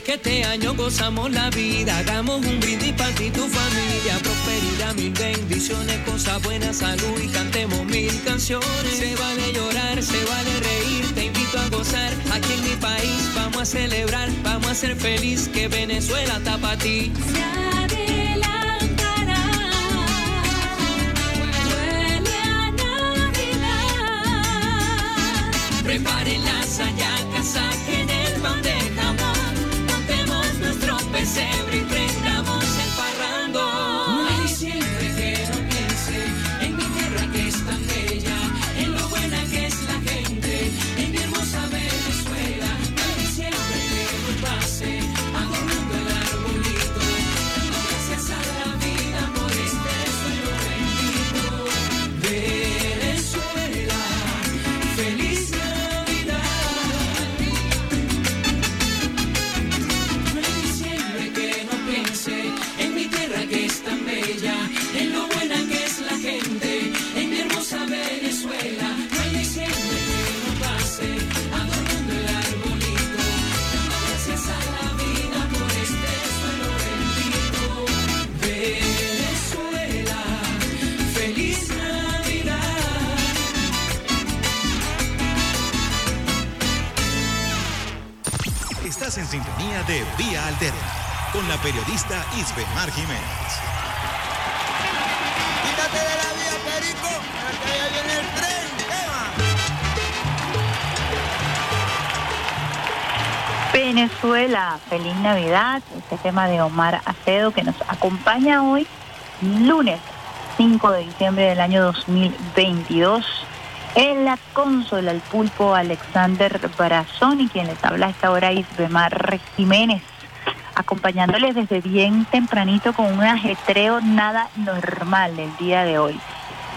que este año gozamos la vida, hagamos un brindis para ti y tu familia, prosperidad, mil bendiciones, cosas buenas, salud y cantemos mil canciones. Se vale llorar, se vale reír, te invito a gozar, aquí en mi país vamos a celebrar, vamos a ser feliz, que Venezuela está para ti. Preparen las hallacas, saquen el montemos nuestro periodista Mar Jiménez. Quítate de la vía, Perico, porque ya viene el tren. Venezuela, feliz Navidad. Este tema de Omar Acedo que nos acompaña hoy, lunes 5 de diciembre del año 2022. En la consola, el pulpo Alexander Barazón y quien les habla a esta hora Isbemar Jiménez, acompañándoles desde bien tempranito con un ajetreo nada normal el día de hoy.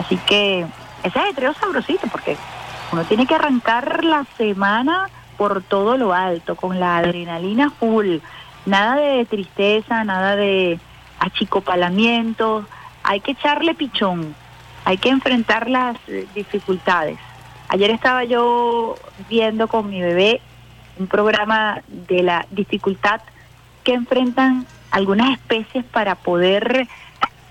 Así que ese ajetreo sabrosito porque uno tiene que arrancar la semana por todo lo alto, con la adrenalina full, nada de tristeza, nada de achicopalamiento, hay que echarle pichón hay que enfrentar las eh, dificultades. Ayer estaba yo viendo con mi bebé un programa de la dificultad que enfrentan algunas especies para poder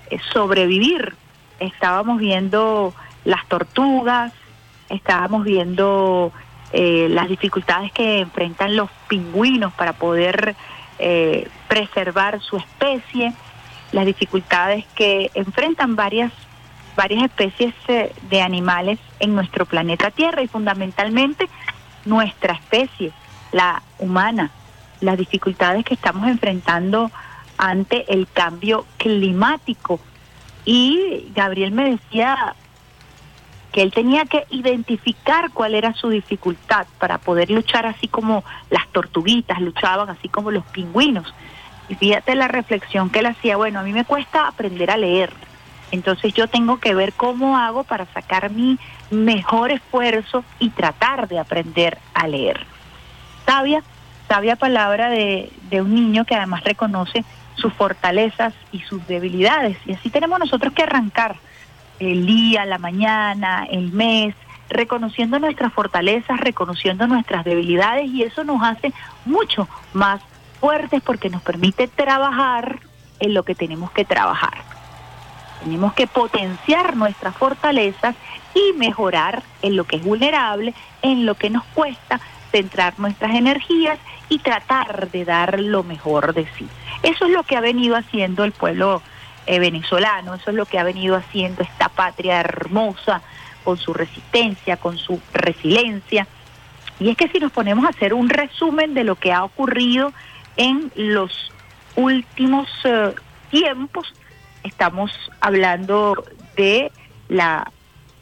eh, sobrevivir. Estábamos viendo las tortugas, estábamos viendo eh, las dificultades que enfrentan los pingüinos para poder preservar su especie, las dificultades que enfrentan varias varias especies eh, de animales en nuestro planeta Tierra y fundamentalmente nuestra especie, la humana, las dificultades que estamos enfrentando ante el cambio climático. Y Gabriel me decía que él tenía que identificar cuál era su dificultad para poder luchar así como las tortuguitas luchaban, así como los pingüinos. Y fíjate la reflexión que él hacía, bueno, a mí me cuesta aprender a leer, entonces yo tengo que ver cómo hago para sacar mi mejor esfuerzo y tratar de aprender a leer. Sabia, sabia palabra de, un niño que además reconoce sus fortalezas y sus debilidades. Y así tenemos nosotros que arrancar el día, la mañana, el mes, reconociendo nuestras fortalezas, reconociendo nuestras debilidades y eso nos hace mucho más fuertes porque nos permite trabajar en lo que tenemos que trabajar. Tenemos que potenciar nuestras fortalezas y mejorar en lo que es vulnerable, en lo que nos cuesta, centrar nuestras energías y tratar de dar lo mejor de sí. Eso es lo que ha venido haciendo el pueblo eh, venezolano, eso es lo que ha venido haciendo esta patria hermosa con su resistencia, con su resiliencia. Y es que si nos ponemos a hacer un resumen de lo que ha ocurrido en los últimos eh, tiempos, estamos hablando de la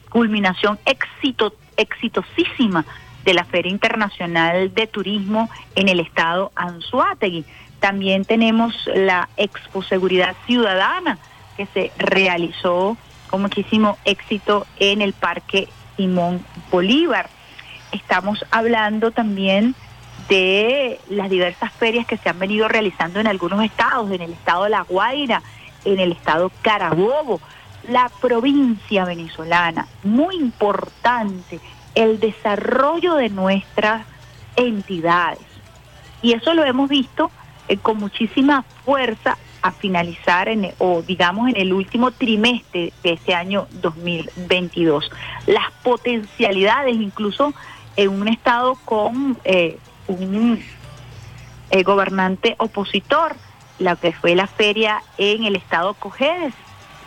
culminación éxito, exitosísima de la Feria Internacional de Turismo en el estado Anzuategui. También tenemos la Expo Seguridad Ciudadana que se realizó con muchísimo éxito en el Parque Simón Bolívar. Estamos hablando también de las diversas ferias que se han venido realizando en algunos estados, en el estado La Guaira, en el estado Carabobo, la provincia venezolana. Muy importante el desarrollo de nuestras entidades. Y eso lo hemos visto eh, con muchísima fuerza a finalizar en, o digamos en el último trimestre de este año 2022. Las potencialidades, incluso en un estado con eh, un eh, gobernante opositor, la que fue la feria en el estado Cojedes.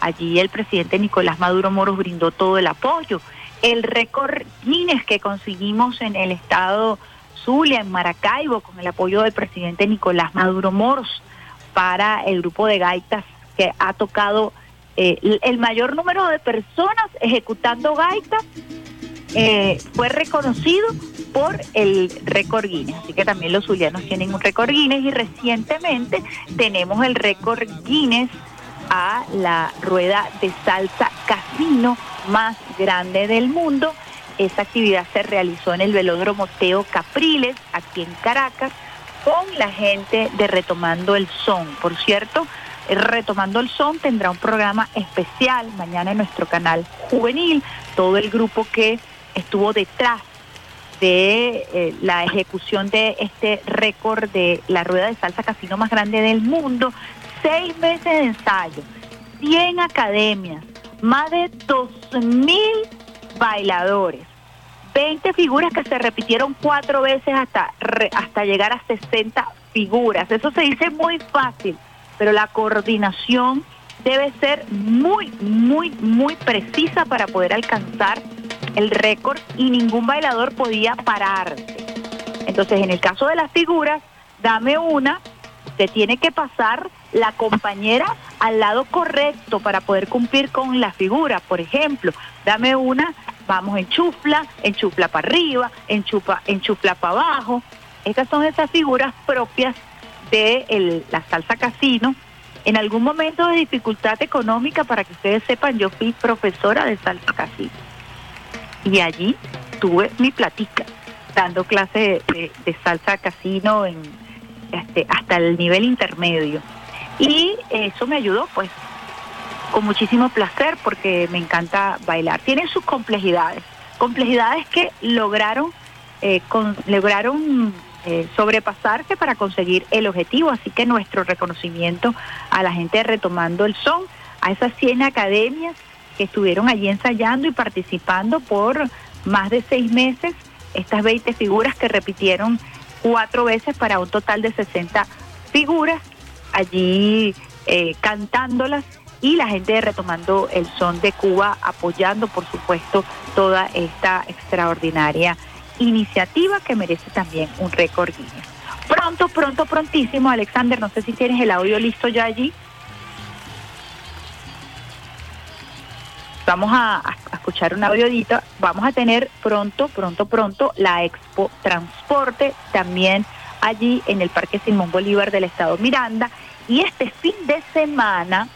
Allí el presidente Nicolás Maduro Moros brindó todo el apoyo. El récord Guinness que conseguimos en el estado Zulia, en Maracaibo, con el apoyo del presidente Nicolás Maduro Moros para el grupo de gaitas que ha tocado eh, el mayor número de personas ejecutando gaitas eh, fue reconocido por el récord Guinness. Así que también los zulianos tienen un récord Guinness y recientemente tenemos el récord Guinness a la rueda de salsa casino más grande del mundo. Esa actividad se realizó en el velódromo Teo Capriles, aquí en Caracas, con la gente de Retomando el Son. Por cierto, Retomando el Son tendrá un programa especial mañana en nuestro canal juvenil. Todo el grupo que estuvo detrás de eh, la ejecución de este récord de la rueda de salsa casino más grande del mundo, seis meses de ensayo, 100 academias, más de 2.000 bailadores, 20 figuras que se repitieron cuatro veces hasta, hasta llegar a 60 figuras. Eso se dice muy fácil, pero la coordinación debe ser muy, muy, muy precisa para poder alcanzar el récord y ningún bailador podía pararse. Entonces, en el caso de las figuras, dame una, te tiene que pasar la compañera al lado correcto para poder cumplir con la figura. Por ejemplo, dame una, vamos en chufla, en chufla para arriba, en chupa, en chufla para abajo. Estas son esas figuras propias de la salsa casino. En algún momento de dificultad económica, para que ustedes sepan, yo fui profesora de salsa casino. Y allí tuve mi platica, dando clases de, de- de salsa casino en, este, hasta el nivel intermedio. Y eso me ayudó, pues, con muchísimo placer, porque me encanta bailar. Tiene sus complejidades, complejidades que lograron, eh, con- lograron eh, sobrepasarse para conseguir el objetivo. Así que nuestro reconocimiento a la gente retomando el son, a esas 100 academias que estuvieron allí ensayando y participando por más de seis meses, estas 20 figuras que repitieron cuatro veces para un total de 60 figuras, allí eh, cantándolas y la gente retomando el son de Cuba apoyando, por supuesto, toda esta extraordinaria iniciativa que merece también un récord Guinness. Pronto, pronto, prontísimo, Alexander, no sé si tienes el audio listo ya allí. Vamos a, escuchar un audiodito. Vamos a tener pronto, pronto, pronto la Expo Transporte también allí en el Parque Simón Bolívar del Estado Miranda. Y este fin de semana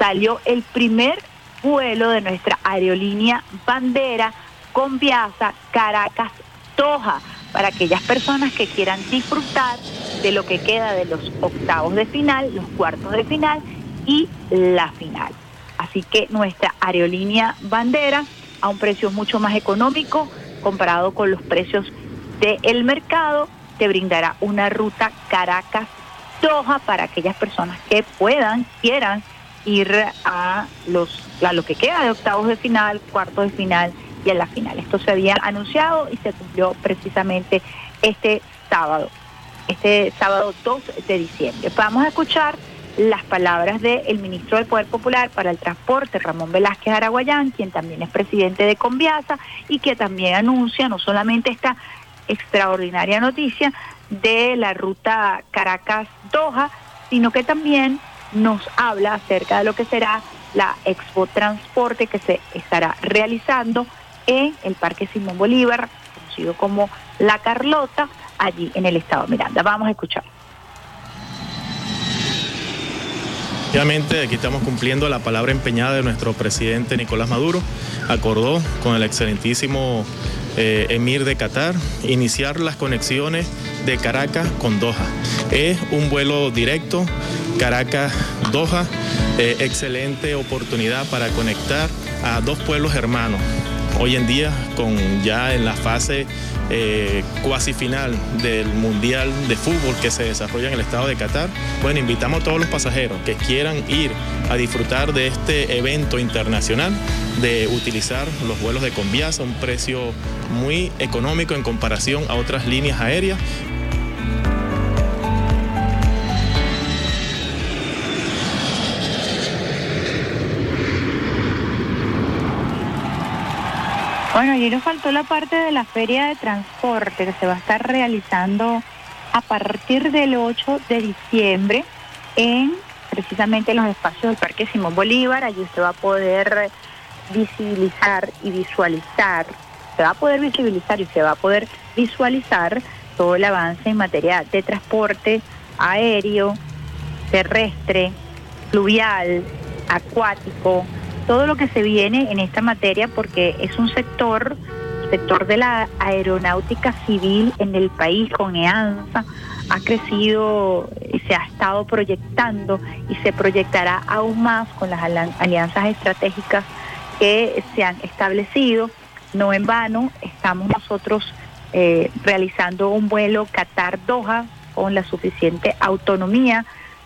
salió el primer vuelo de nuestra aerolínea Bandera con Viasa Caracas Doha para aquellas personas que quieran disfrutar de lo que queda de los octavos de final, los cuartos de final y la final. Así que nuestra aerolínea bandera a un precio mucho más económico comparado con los precios del mercado te brindará una ruta Caracas Doha para aquellas personas que puedan, quieran ir a los a lo que queda de octavos de final, cuartos de final y a la final. Esto se había anunciado y se cumplió precisamente este sábado, este sábado 2 de diciembre. Vamos a escuchar las palabras del ministro del Poder Popular para el Transporte, Ramón Velázquez Araguayán, quien también es presidente de Conviasa y que también anuncia no solamente esta extraordinaria noticia de la ruta Caracas-Doha, sino que también nos habla acerca de lo que será la Expo Transporte que se estará realizando en el Parque Simón Bolívar, conocido como La Carlota, allí en el estado de Miranda. Vamos a escuchar. Obviamente aquí estamos cumpliendo la palabra empeñada de nuestro presidente Nicolás Maduro. Acordó con el excelentísimo eh, emir de Qatar iniciar las conexiones de Caracas con Doha. Es un vuelo directo, Caracas-Doha, eh, excelente oportunidad para conectar a dos pueblos hermanos. Hoy en día, con ya en la fase eh, cuasi final del Mundial de Fútbol que se desarrolla en el estado de Qatar, bueno, invitamos a todos los pasajeros que quieran ir a disfrutar de este evento internacional, de utilizar los vuelos de Conviasa a un precio muy económico en comparación a otras líneas aéreas. Bueno, allí nos faltó la parte de la feria de transporte que se va a estar realizando a partir del 8 de diciembre en precisamente los espacios del Parque Simón Bolívar. Allí usted va a poder visibilizar y visualizar, se va a poder visibilizar y se va a poder visualizar todo el avance en materia de transporte aéreo, terrestre, fluvial, acuático, todo lo que se viene en esta materia porque es un sector, sector de la aeronáutica civil en el país con EANSA, ha crecido y se ha estado proyectando y se proyectará aún más con las alianzas estratégicas que se han establecido. No en vano, estamos nosotros eh, realizando un vuelo Qatar-Doha con la suficiente autonomía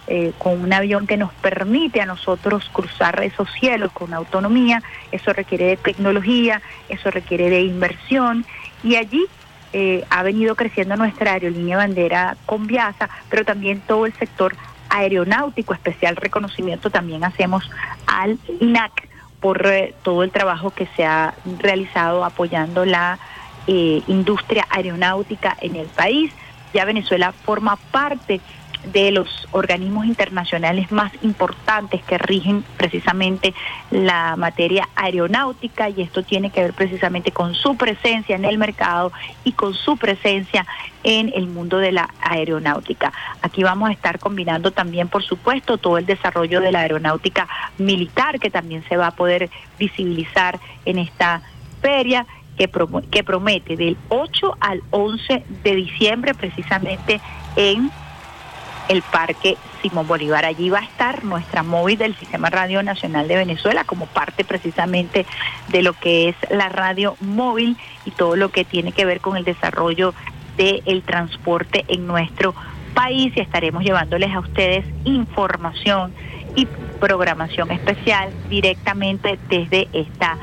eh, con un avión que nos permite a nosotros cruzar esos cielos con autonomía. Eso requiere de tecnología, eso requiere de inversión Y allí eh, ha venido creciendo nuestra aerolínea bandera con Viasa, pero también todo el sector aeronáutico, especial reconocimiento también hacemos al INAC por eh, todo el trabajo que se ha realizado apoyando la eh, industria aeronáutica en el país. Ya Venezuela forma parte de los organismos internacionales más importantes que rigen precisamente la materia aeronáutica y esto tiene que ver precisamente con su presencia en el mercado y con su presencia en el mundo de la aeronáutica. Aquí vamos a estar combinando también, por supuesto, todo el desarrollo de la aeronáutica militar que también se va a poder visibilizar en esta feria que, promete del 8 al 11 de diciembre precisamente en el Parque Simón Bolívar. Allí va a estar nuestra móvil del Sistema Radio Nacional de Venezuela como parte precisamente de lo que es la radio móvil y todo lo que tiene que ver con el desarrollo del transporte en nuestro país y estaremos llevándoles a ustedes información y programación especial directamente desde esta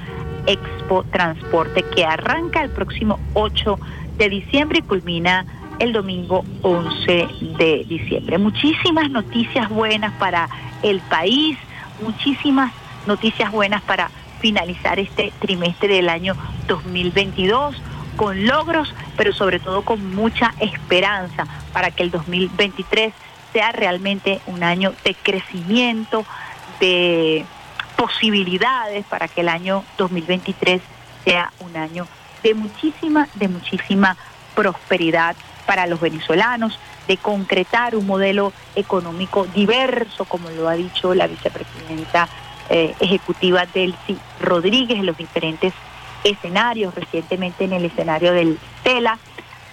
Expo Transporte que arranca el próximo 8 de diciembre y culmina el domingo 11 de diciembre. Muchísimas noticias buenas para el país, muchísimas noticias buenas para finalizar este trimestre del año 2022 con logros, pero sobre todo con mucha esperanza para que el 2023 sea realmente un año de crecimiento, de posibilidades para que el año 2023 sea un año de muchísima, de muchísima prosperidad para los venezolanos, de concretar un modelo económico diverso, como lo ha dicho la vicepresidenta eh, ejecutiva Delcy Rodríguez en los diferentes escenarios, recientemente en el escenario del TELA,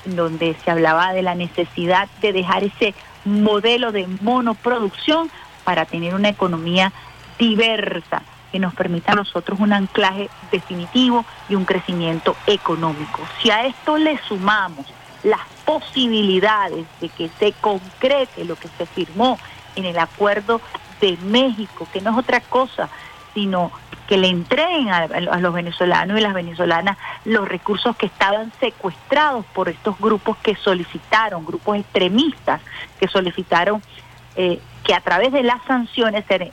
donde se hablaba de la necesidad de dejar ese modelo de monoproducción para tener una economía diversa que nos permita a nosotros un anclaje definitivo y un crecimiento económico. Si a esto le sumamos las posibilidades de que se concrete lo que se firmó en el acuerdo de México, que no es otra cosa, sino que le entreguen a, los venezolanos y las venezolanas los recursos que estaban secuestrados por estos grupos que solicitaron, grupos extremistas que solicitaron eh, que a través de las sanciones se,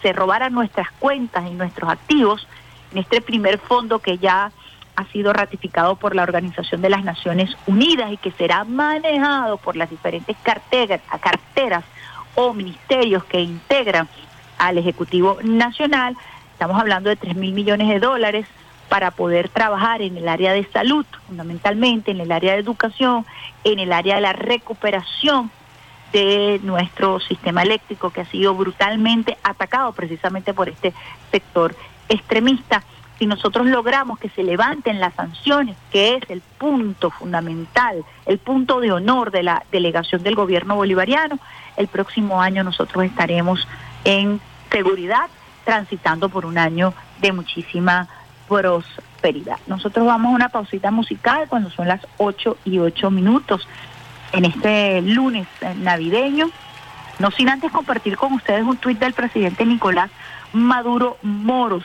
se robaran nuestras cuentas y nuestros activos en este primer fondo que ya ha sido ratificado por la Organización de las Naciones Unidas y que será manejado por las diferentes carteras, o ministerios que integran al Ejecutivo Nacional. Estamos hablando de 3 mil millones de dólares para poder trabajar en el área de salud, fundamentalmente en el área de educación, en el área de la recuperación de nuestro sistema eléctrico que ha sido brutalmente atacado precisamente por este sector extremista si nosotros logramos que se levanten las sanciones, que es el punto fundamental, el punto de honor de la delegación del gobierno bolivariano, el próximo año nosotros estaremos en seguridad, transitando por un año de muchísima prosperidad. Nosotros vamos a una pausita musical cuando son las 8 y 8 minutos en este lunes navideño, no sin antes compartir con ustedes un tuit del presidente Nicolás Maduro Moros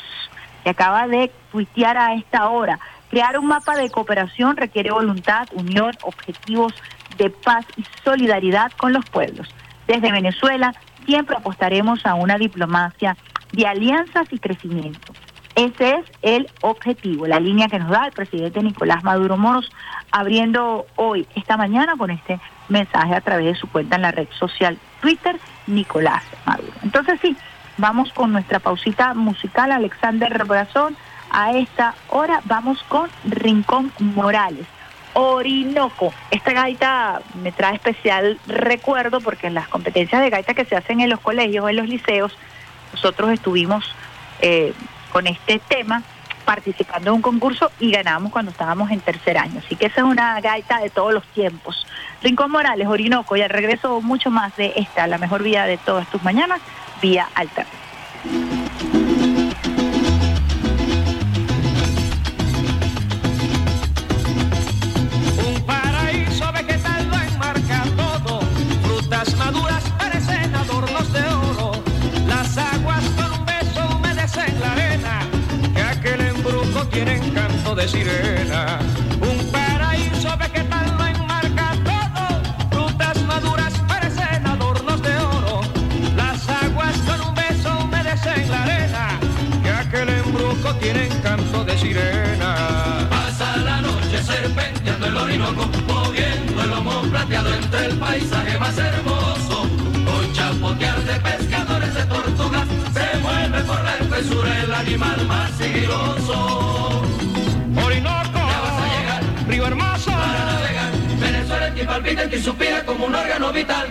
que acaba de tuitear a esta hora. Crear un mapa de cooperación requiere voluntad, unión, objetivos de paz y solidaridad con los pueblos. Desde Venezuela siempre apostaremos a una diplomacia de alianzas y crecimiento. Ese es el objetivo, la línea que nos da el presidente Nicolás Maduro Moros, abriendo hoy, esta mañana, con este mensaje a través de su cuenta en la red social Twitter, Nicolás Maduro. Entonces sí, Vamos con nuestra pausita musical, Alexander Brazón. A esta hora vamos con Rincón Morales. Orinoco. Esta gaita me trae especial recuerdo porque en las competencias de gaita que se hacen en los colegios, en los liceos, nosotros estuvimos eh, con este tema participando en un concurso y ganamos cuando estábamos en tercer año. Así que esa es una gaita de todos los tiempos. Rincón Morales, Orinoco, y al regreso mucho más de esta, la mejor vida de todas tus mañanas, vía alta. Un paraíso vegetal lo enmarca todo, frutas maduras parecen adornos de oro, las aguas con un beso humedecen la arena, que aquel embrujo tiene encanto de sirena. Tienen canto de sirena. Pasa la noche serpenteando el Orinoco, moviendo el lomo plateado entre el paisaje más hermoso. Con chapotear de pescadores de tortugas, se mueve por la espesura el animal más sigiloso. Orinoco, Ya vas a llegar río hermoso. para navegar, Venezuela en ti palpita, en ti suspira como un órgano vital.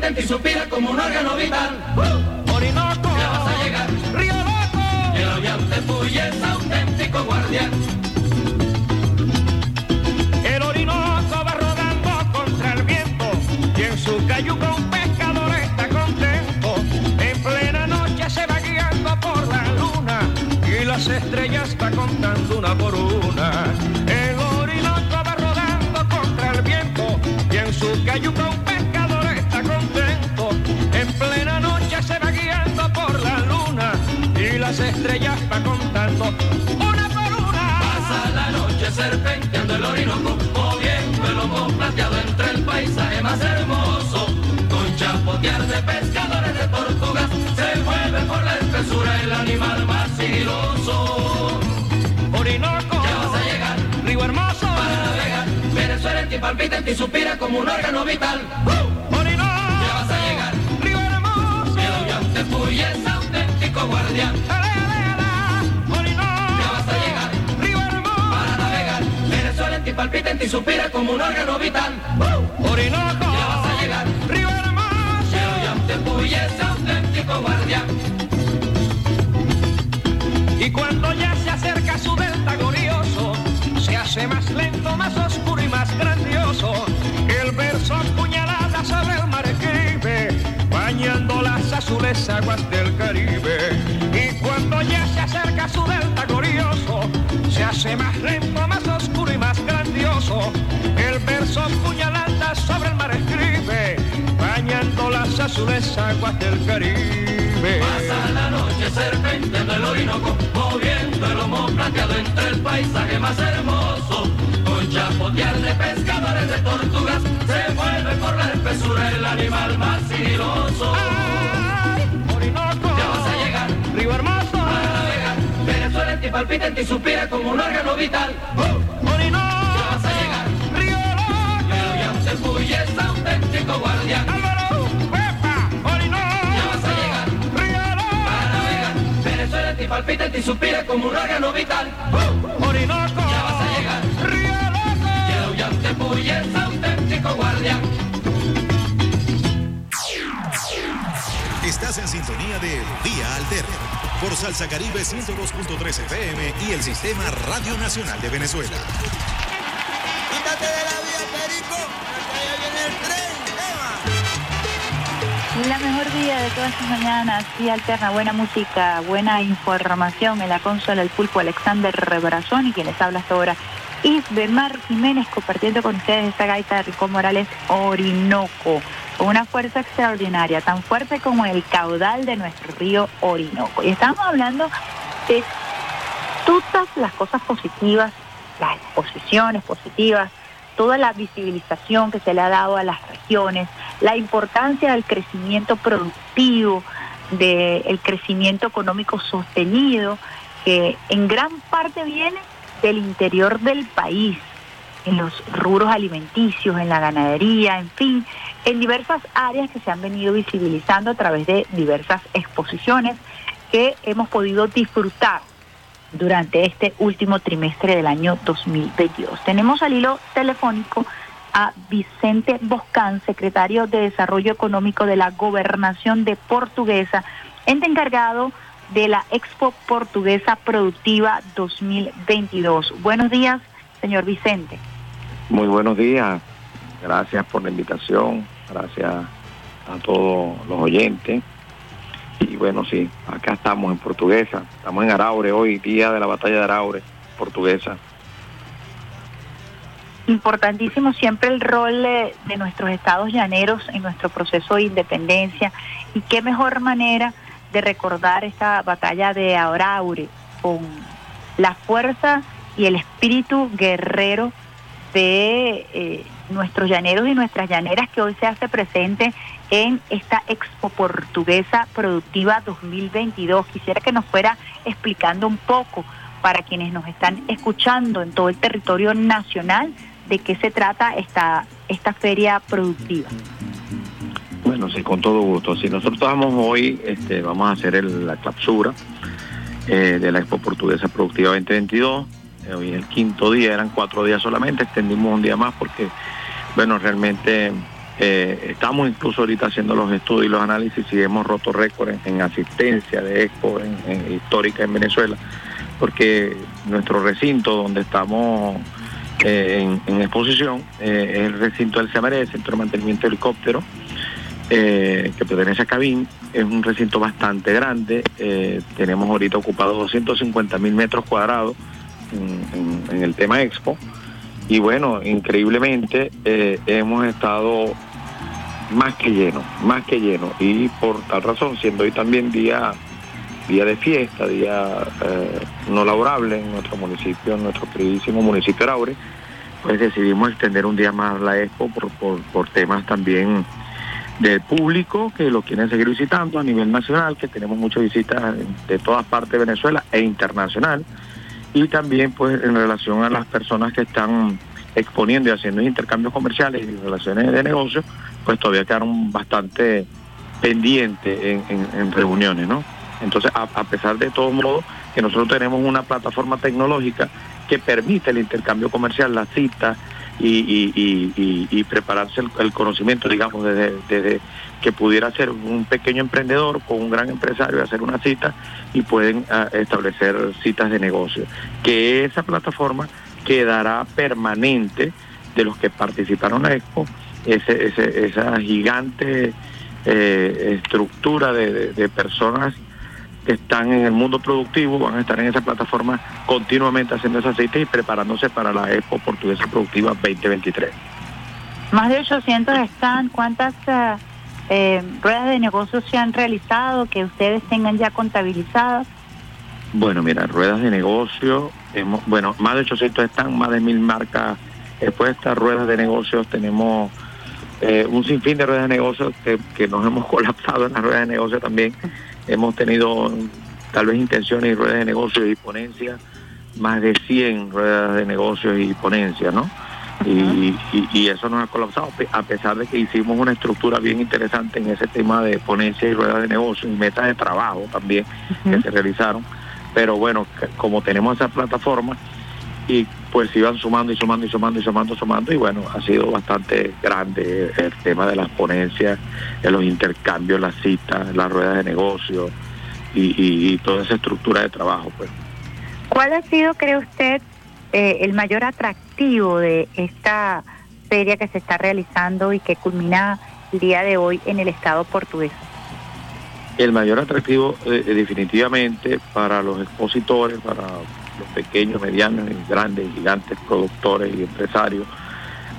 Venezuela en ti palpita, en ti suspira como un órgano vital. Orinoco, Ya vas a llegar, río loco. el oyente es auténtico guardián. El Orinoco va rodando contra el viento y en su cayuca un pescador está contento. En plena noche se va guiando por la luna y las estrellas va contando una por una. El Orinoco va rodando contra el viento y en su cayuca un estrellas va contando una por una. Pasa la noche serpenteando el Orinoco, moviendo el lomo plateado entre el paisaje más hermoso. Con chapotear de pescadores de tortugas, se mueve por la espesura el animal más sigiloso. Orinoco, Ya vas a llegar río hermoso, para navegar, Venezuela en ti palpita, en ti suspira como un órgano vital. Orinoco, Ya vas a llegar, río hermoso, el oyente es auténtico guardián. Ti palpita, en ti suspira como un órgano vital. Orinoco, Ya vas a llegar río auténtico guardián. y cuando ya se acerca su delta glorioso, se hace más lento, más oscuro y más grandioso. El verso puñalada sobre el mar escribe, bañando las azules aguas del Caribe. Y cuando ya se acerca su delta glorioso, se hace más lento, El verso puñalada sobre el mar escribe, bañando las azules aguas del Caribe. Pasa la noche serpenteando el Orinoco, moviendo el lomo plateado entre el paisaje más hermoso. Con chapotear de pescadores de tortugas, se mueve por la espesura el animal más sigiloso. Ay, Orinoco, Ya vas a llegar río hermoso, para navegar, Venezuela en ti palpita, en ti suspira como un órgano vital. Auténtico guardián. Álvaro, Pepa, Orinoco, Ya vas a llegar río para navegar, Venezuela en ti palpita, en ti suspira como un órgano vital. Orinoco, Ya vas a llegar río loco. El oyente es auténtico guardián. Estás en sintonía de Vía Alterna por Salsa Caribe 102.3 FM y el Sistema Radio Nacional de Venezuela. La mejor día de todas las mañanas, sí alterna, buena música, buena información en la consola El Pulpo Alexander Rebrazón y quienes habla hasta ahora Isbemar Jiménez compartiendo con ustedes esta gaita de Rico Morales Orinoco con una fuerza extraordinaria, tan fuerte como el caudal de nuestro río Orinoco. Y estamos hablando de todas las cosas positivas, las exposiciones positivas, toda la visibilización que se le ha dado a las regiones, la importancia del crecimiento productivo, del crecimiento económico sostenido, que en gran parte viene del interior del país, en los rubros alimenticios, en la ganadería, en fin, en diversas áreas que se han venido visibilizando a través de diversas exposiciones que hemos podido disfrutar durante este último trimestre del año 2022. Tenemos al hilo telefónico a Vicente Boscán, secretario de Desarrollo Económico de la Gobernación de Portuguesa, ente encargado de la Expo Portuguesa Productiva 2022. Buenos días, señor Vicente. Muy buenos días, gracias por la invitación, gracias a todos los oyentes. Y bueno, sí, acá estamos en Portuguesa, estamos en Araure hoy, día de la batalla de Araure, Portuguesa. Importantísimo siempre el rol de, nuestros estados llaneros en nuestro proceso de independencia y qué mejor manera de recordar esta batalla de Araure con la fuerza y el espíritu guerrero de eh, nuestros llaneros y nuestras llaneras que hoy se hace presente en esta Expo Portuguesa Productiva 2022. Quisiera que nos fuera explicando un poco para quienes nos están escuchando en todo el territorio nacional de qué se trata esta, esta feria productiva. Bueno, sí, con todo gusto. Si nosotros vamos hoy, este, vamos a hacer el- la clausura eh, de la Expo Portuguesa Productiva 2022. Eh, hoy es el quinto día, eran cuatro días solamente, extendimos un día más porque, bueno, realmente eh, estamos incluso ahorita haciendo los estudios y los análisis y hemos roto récord en, en asistencia de Expo en- histórica en Venezuela, porque nuestro recinto donde estamos eh, en, exposición eh, es el recinto del CEMARE, el Centro de Mantenimiento de Helicóptero, que pertenece a Cabín. Es un recinto bastante grande. tenemos ahorita ocupado 250 mil metros cuadrados en, el tema Expo. Y bueno, increíblemente hemos estado más que lleno, más que lleno. Y por tal razón, siendo hoy también día, día de fiesta, día eh, no laborable en nuestro municipio, en nuestro queridísimo municipio de Araure, pues decidimos extender un día más la Expo por, por, por temas también del público que lo quieren seguir visitando a nivel nacional, que tenemos muchas visitas de todas partes de Venezuela e internacional, y también pues en relación a las personas que están exponiendo y haciendo intercambios comerciales y relaciones de negocio, pues todavía quedaron bastante pendientes en, reuniones, ¿no? Entonces, a, pesar de todos modos, que nosotros tenemos una plataforma tecnológica que permite el intercambio comercial, la cita y, prepararse el, conocimiento, digamos, desde, desde que pudiera ser un pequeño emprendedor con un gran empresario y hacer una cita y pueden ah, establecer citas de negocio. Que esa plataforma quedará permanente de los que participaron en la Expo, ese, ese- esa gigante eh, estructura de, de- de personas que están en el mundo productivo, van a estar en esa plataforma continuamente haciendo esas citas y preparándose para la Expo Portuguesa Productiva 2023. Más de 800 están. ¿Cuántas eh, eh, ruedas de negocios se han realizado que ustedes tengan ya contabilizadas? Bueno, mira, ruedas de negocio, hemos, bueno, más de 800 están, más de mil marcas expuestas, ruedas de negocios, tenemos eh, un sinfín de ruedas de negocios que, que nos hemos colapsado en las ruedas de negocio también. Hemos tenido tal vez intenciones y ruedas de negocios y ponencias, más de 100 ruedas de negocios y ponencias, ¿no? Y, y- y eso nos ha colapsado, a pesar de que hicimos una estructura bien interesante en ese tema de ponencias y ruedas de negocios y metas de trabajo también que se realizaron. Pero bueno, como tenemos esa plataforma, y pues iban sumando y sumando y sumando y sumando, sumando, y bueno, ha sido bastante grande el tema de las ponencias, de los intercambios, las citas, las ruedas de negocio y, y- y toda esa estructura de trabajo, pues. ¿Cuál ha sido, cree usted, eh, el mayor atractivo de esta feria que se está realizando y que culmina el día de hoy en el estado portugués? El mayor atractivo eh, eh, definitivamente para los expositores, para los pequeños, medianos, y grandes, gigantes productores y empresarios,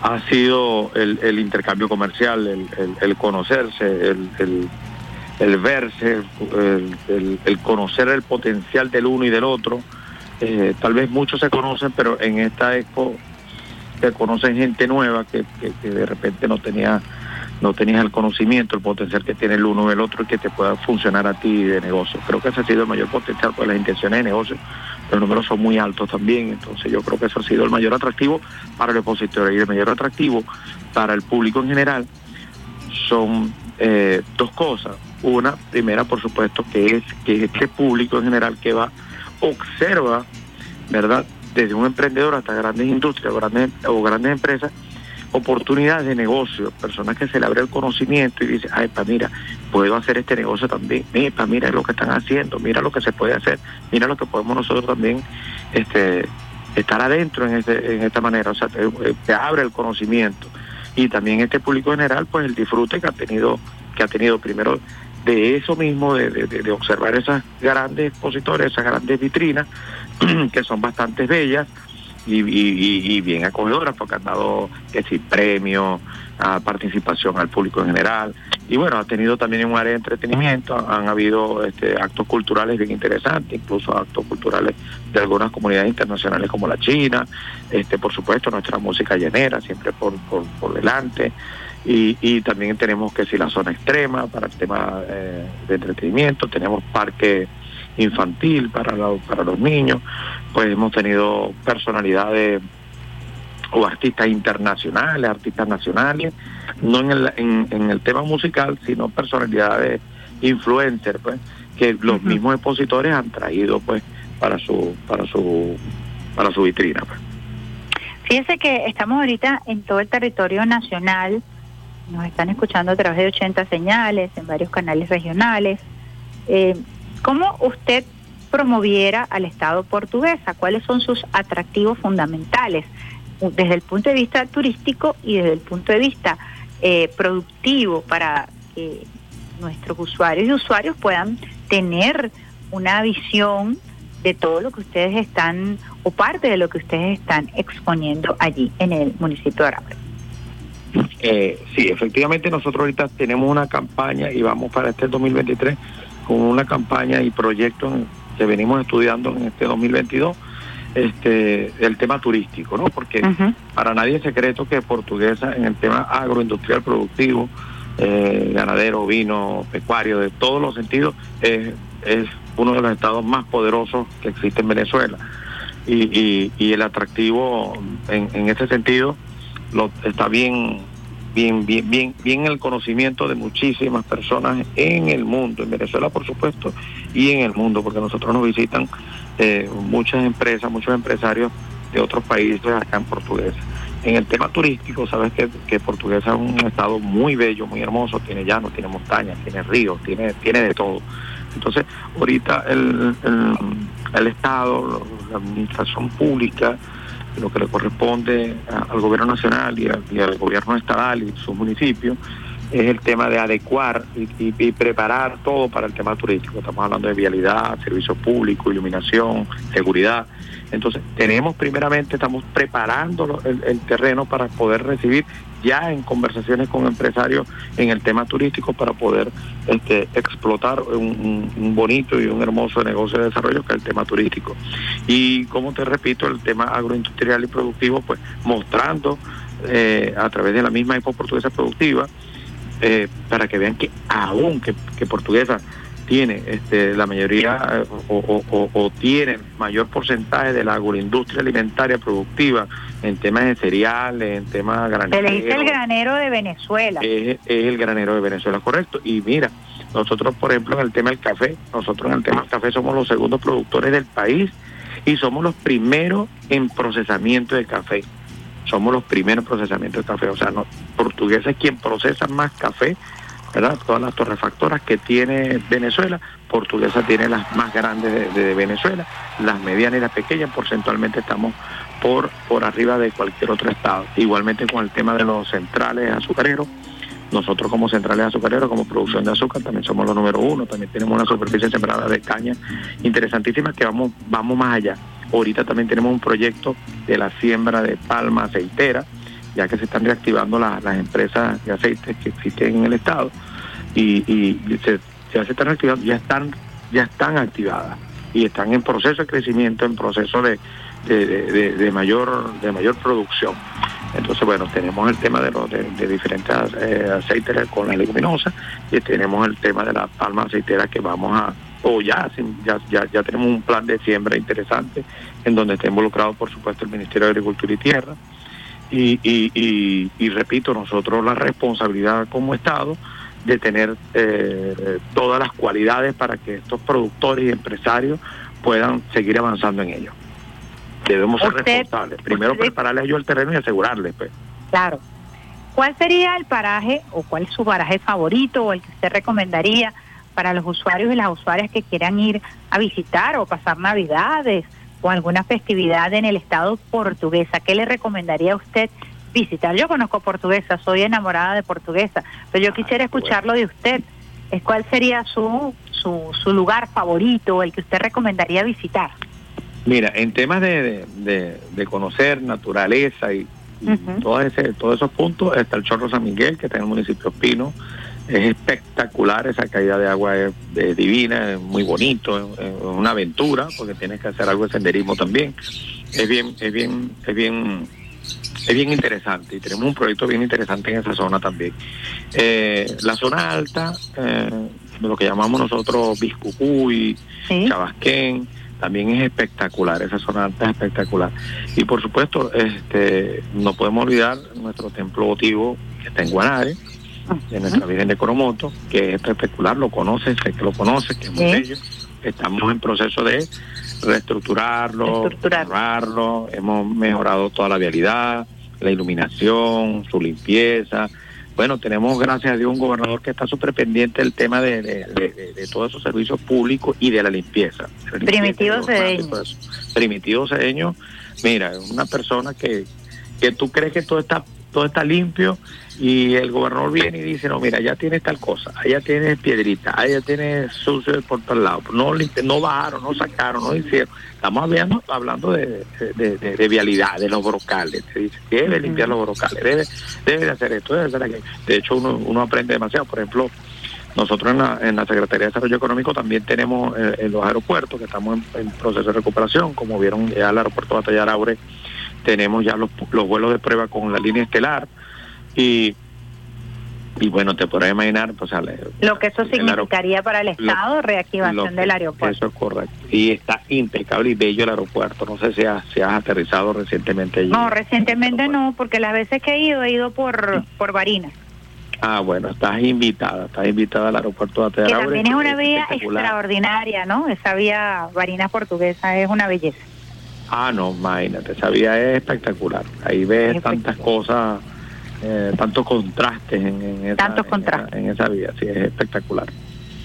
ha sido el, intercambio comercial, el, el- el conocerse, el, verse, el, conocer el potencial del uno y del otro. Eh, tal vez muchos se conocen, pero en esta expo se conocen gente nueva que, de repente no tenía no tenías el conocimiento, el potencial que tiene el uno y el otro y que te pueda funcionar a ti de negocio. Creo que ese ha sido el mayor potencial, pues las intenciones de negocio, los números son muy altos también, entonces yo creo que eso ha sido el mayor atractivo para el expositor y el mayor atractivo para el público en general son eh, dos cosas. Una, primera, por supuesto, que es que este público en general que va, observa, ¿verdad? Desde un emprendedor hasta grandes industrias o grandes, o grandes empresas, oportunidades de negocio, personas que se le abre el conocimiento y dice, ay, pa, mira, puedo hacer este negocio también, mira, mira lo que están haciendo, mira lo que se puede hacer, mira lo que podemos nosotros también este, estar adentro en, este, en esta manera, o sea, te, te abre el conocimiento. Y también este público general, pues el disfrute que ha tenido, que ha tenido primero de eso mismo, de- de- de observar esas grandes expositores, esas grandes vitrinas, que son bastante bellas, y, y- bien acogedoras porque han dado que sí, premios, a participación al público en general. Y bueno, ha tenido también un área de entretenimiento, han habido este, actos culturales bien interesantes, incluso actos culturales de algunas comunidades internacionales como la China, este, por supuesto nuestra música llanera siempre por, por, por delante. Y, y también tenemos que si la zona extrema para el tema eh, de entretenimiento, tenemos parque infantil para, la- para los niños, pues hemos tenido personalidades o artistas internacionales, artistas nacionales, no en el, en, en el tema musical, sino personalidades influencers, pues, que los mismos expositores han traído pues para su, para su, para su vitrina. pues. Fíjese que estamos ahorita en todo el territorio nacional, nos están escuchando a través de 80 señales, en varios canales regionales. Eh, ¿Cómo usted promoviera al Estado portuguesa? ¿Cuáles son sus atractivos fundamentales desde el punto de vista turístico y desde el punto de vista eh, productivo para que nuestros usuarios y usuarios puedan tener una visión de todo lo que ustedes están o parte de lo que ustedes están exponiendo allí en el municipio de Arapre. Eh, sí, efectivamente nosotros ahorita tenemos una campaña y vamos para este 2023 con una campaña y proyectos que venimos estudiando en este 2022, este, el tema turístico, ¿no? Porque para nadie es secreto que Portuguesa en el tema agroindustrial productivo, eh, ganadero, vino, pecuario, de todos los sentidos, es, es uno de los estados más poderosos que existe en Venezuela. Y, y, y el atractivo en, en ese sentido lo, está bien, bien, bien, bien, bien el conocimiento de muchísimas personas en el mundo, en Venezuela por supuesto, y en el mundo, porque nosotros nos visitan eh, muchas empresas, muchos empresarios de otros países acá en Portuguesa. En el tema turístico, sabes que, que Portuguesa es un estado muy bello, muy hermoso, tiene llanos, tiene montañas, tiene ríos, tiene, tiene de todo. Entonces, ahorita el, el, el Estado, la administración pública, lo que le corresponde al gobierno nacional y, al- gobierno estatal y sus municipios, es el tema de adecuar y, y- preparar todo para el tema turístico. Estamos hablando de vialidad, servicio público, iluminación, seguridad. Entonces, tenemos primeramente, estamos preparando el, terreno para poder recibir ya en conversaciones con empresarios en el tema turístico para poder este, explotar un, bonito y un hermoso negocio de desarrollo que es el tema turístico. Y como te repito, el tema agroindustrial y productivo, pues mostrando eh, a través de la misma Expo Portuguesa Productiva, eh, para que vean que aún que Portuguesa tiene este, la mayoría o, o- o- o tiene mayor porcentaje de la agroindustria alimentaria productiva en temas de cereales, en temas Se le dice el graneros, granero de Venezuela. es, es el granero de Venezuela, correcto. Y mira, nosotros, por ejemplo, en el tema del café, nosotros en el tema del café somos los segundos productores del país y somos los primeros en procesamiento de café. Somos los primeros en procesamiento de café. O sea, no, Portuguesa es quien procesa más café, Todas las torrefactoras que tiene Venezuela, Portuguesa tiene las más grandes de, de Venezuela, las medianas y las pequeñas, porcentualmente estamos por, por arriba de cualquier otro estado. Igualmente con el tema de los centrales azucareros, nosotros como centrales azucareros, como producción de azúcar, también somos los número uno, también tenemos una superficie sembrada de caña interesantísima que vamos, vamos más allá. Ahorita también tenemos un proyecto de la siembra de palma aceitera, ya que se están reactivando la- las empresas de aceites que existen en el estado y, ya se están reactivando, ya están, ya están activadas y están en proceso de crecimiento, en proceso de, de, mayor de mayor producción. Entonces, bueno, tenemos el tema de, los, de, diferentes eh, aceites con la leguminosa y tenemos el tema de la palma aceitera que vamos a, o ya, ya, ya, ya tenemos un plan de siembra interesante en donde está involucrado, por supuesto, el Ministerio de Agricultura y Tierra. Y, y, y, y repito, nosotros la responsabilidad como Estado de tener eh, todas las cualidades para que estos productores y empresarios puedan seguir avanzando en ello. Debemos ser responsables. Primero usted- prepararles ellos el terreno y asegurarles. Pues. Claro. ¿Cuál sería el paraje o cuál es su paraje favorito o el que usted recomendaría para los usuarios y las usuarias que quieran ir a visitar o pasar navidades o alguna festividad en el estado portuguesa? ¿Qué le recomendaría a usted visitar? Yo conozco portuguesa, soy enamorada de portuguesa, pero yo quisiera escucharlo de usted. Es ¿Cuál sería su, su, su lugar favorito el que usted recomendaría visitar? Mira, en temas de, de, de- conocer naturaleza y, y todo ese, todos esos puntos, está el Chorro San Miguel, que está en el municipio de Pino. Es espectacular, esa caída de agua es, es divina, es muy bonito, es, es una aventura, porque tienes que hacer algo de senderismo también. Es bien, es bien, es bien, es bien interesante y tenemos un proyecto bien interesante en esa zona también. Eh, la zona alta, eh, lo que llamamos nosotros Biscucuy, Chabasquén, también es espectacular, esa zona alta es espectacular. Y por supuesto, este, no podemos olvidar nuestro templo votivo que está en Guanare, de nuestra Virgen de Coromoto, que es espectacular, lo conoces, sé que lo conoces, que es muy bello. Estamos en proceso de reestructurarlo, hemos mejorado toda la vialidad, la iluminación, su limpieza. Bueno, tenemos gracias a Dios un gobernador que está súper pendiente del tema de, de- de- de- de todos esos servicios públicos y de la limpieza. la Primitivo Cedeño. Primitivo Cedeño, mira, es una persona que, que tú crees que todo está todo está limpio y el gobernador viene y dice, no, mira, ya tienes tal cosa, allá tienes piedrita, allá tienes sucio por todos lados. No, no bajaron, no sacaron, no hicieron. Estamos hablando, hablando de, de, de- de vialidad, de los brocales. Te dice, debe limpiar los brocales, debe, debe de hacer esto, debe hacer aquello. De hecho, uno, uno aprende demasiado. Por ejemplo, nosotros en la, en la Secretaría de Desarrollo Económico también tenemos eh, en los aeropuertos, que estamos en, en proceso de recuperación, como vieron ya el aeropuerto Batalla Aure, tenemos ya los, los vuelos de prueba con la línea estelar y y bueno, te podrás imaginar, pues sale, Lo que eso significaría para el Estado, reactivación lo que- del aeropuerto. Eso es correcto. Y está impecable y bello el aeropuerto. No sé si has, si has aterrizado recientemente allí. No, recientemente no, porque las veces que he ido, he ido por, por Barinas, Ah, bueno, estás invitada, estás invitada al aeropuerto de que también es una vía extraordinaria, ¿no? Esa vía Barinas portuguesa es una belleza. Ah, no, imagínate, esa vía es espectacular. Ahí ves tantas cosas, eh, tantos contrastes en, en esa, Tantos en contrastes. esa- En, esa vía, sí, es espectacular.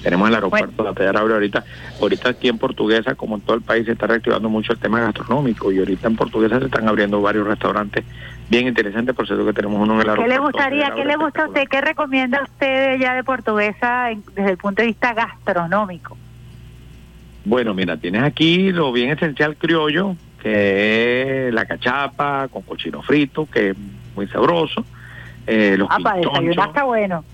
Tenemos el aeropuerto de Atalaure ahorita. Ahorita aquí en Portuguesa, como en todo el país, se está reactivando mucho el tema gastronómico y ahorita en Portuguesa se están abriendo varios restaurantes bien interesantes, por cierto que tenemos uno en el ¿Qué aeropuerto. le gustaría, qué le gusta a usted, qué recomienda usted ya de portuguesa en- desde el punto de vista gastronómico? Bueno, mira, tienes aquí lo bien esencial criollo, que es la cachapa con cochino frito, que es muy sabroso. Eh, los Ah, para desayunar está bueno.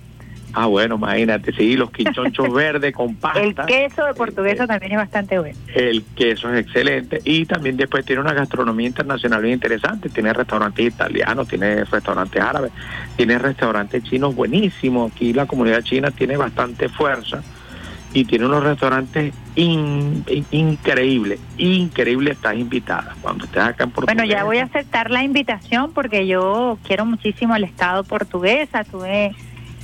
Ah, bueno, imagínate, sí, los quinchonchos verdes con pasta. El queso de portuguesa también es bastante bueno. El queso es excelente y también después tiene una gastronomía internacional bien interesante. Tiene restaurantes italianos, tiene restaurantes árabes, tiene restaurantes chinos buenísimos. Aquí la comunidad china tiene bastante fuerza y tiene unos restaurantes in- in- increíbles, increíbles. Estás invitada cuando estés acá en Portugal. Bueno, ya voy a aceptar la invitación porque yo quiero muchísimo el Estado portuguesa. Tuve,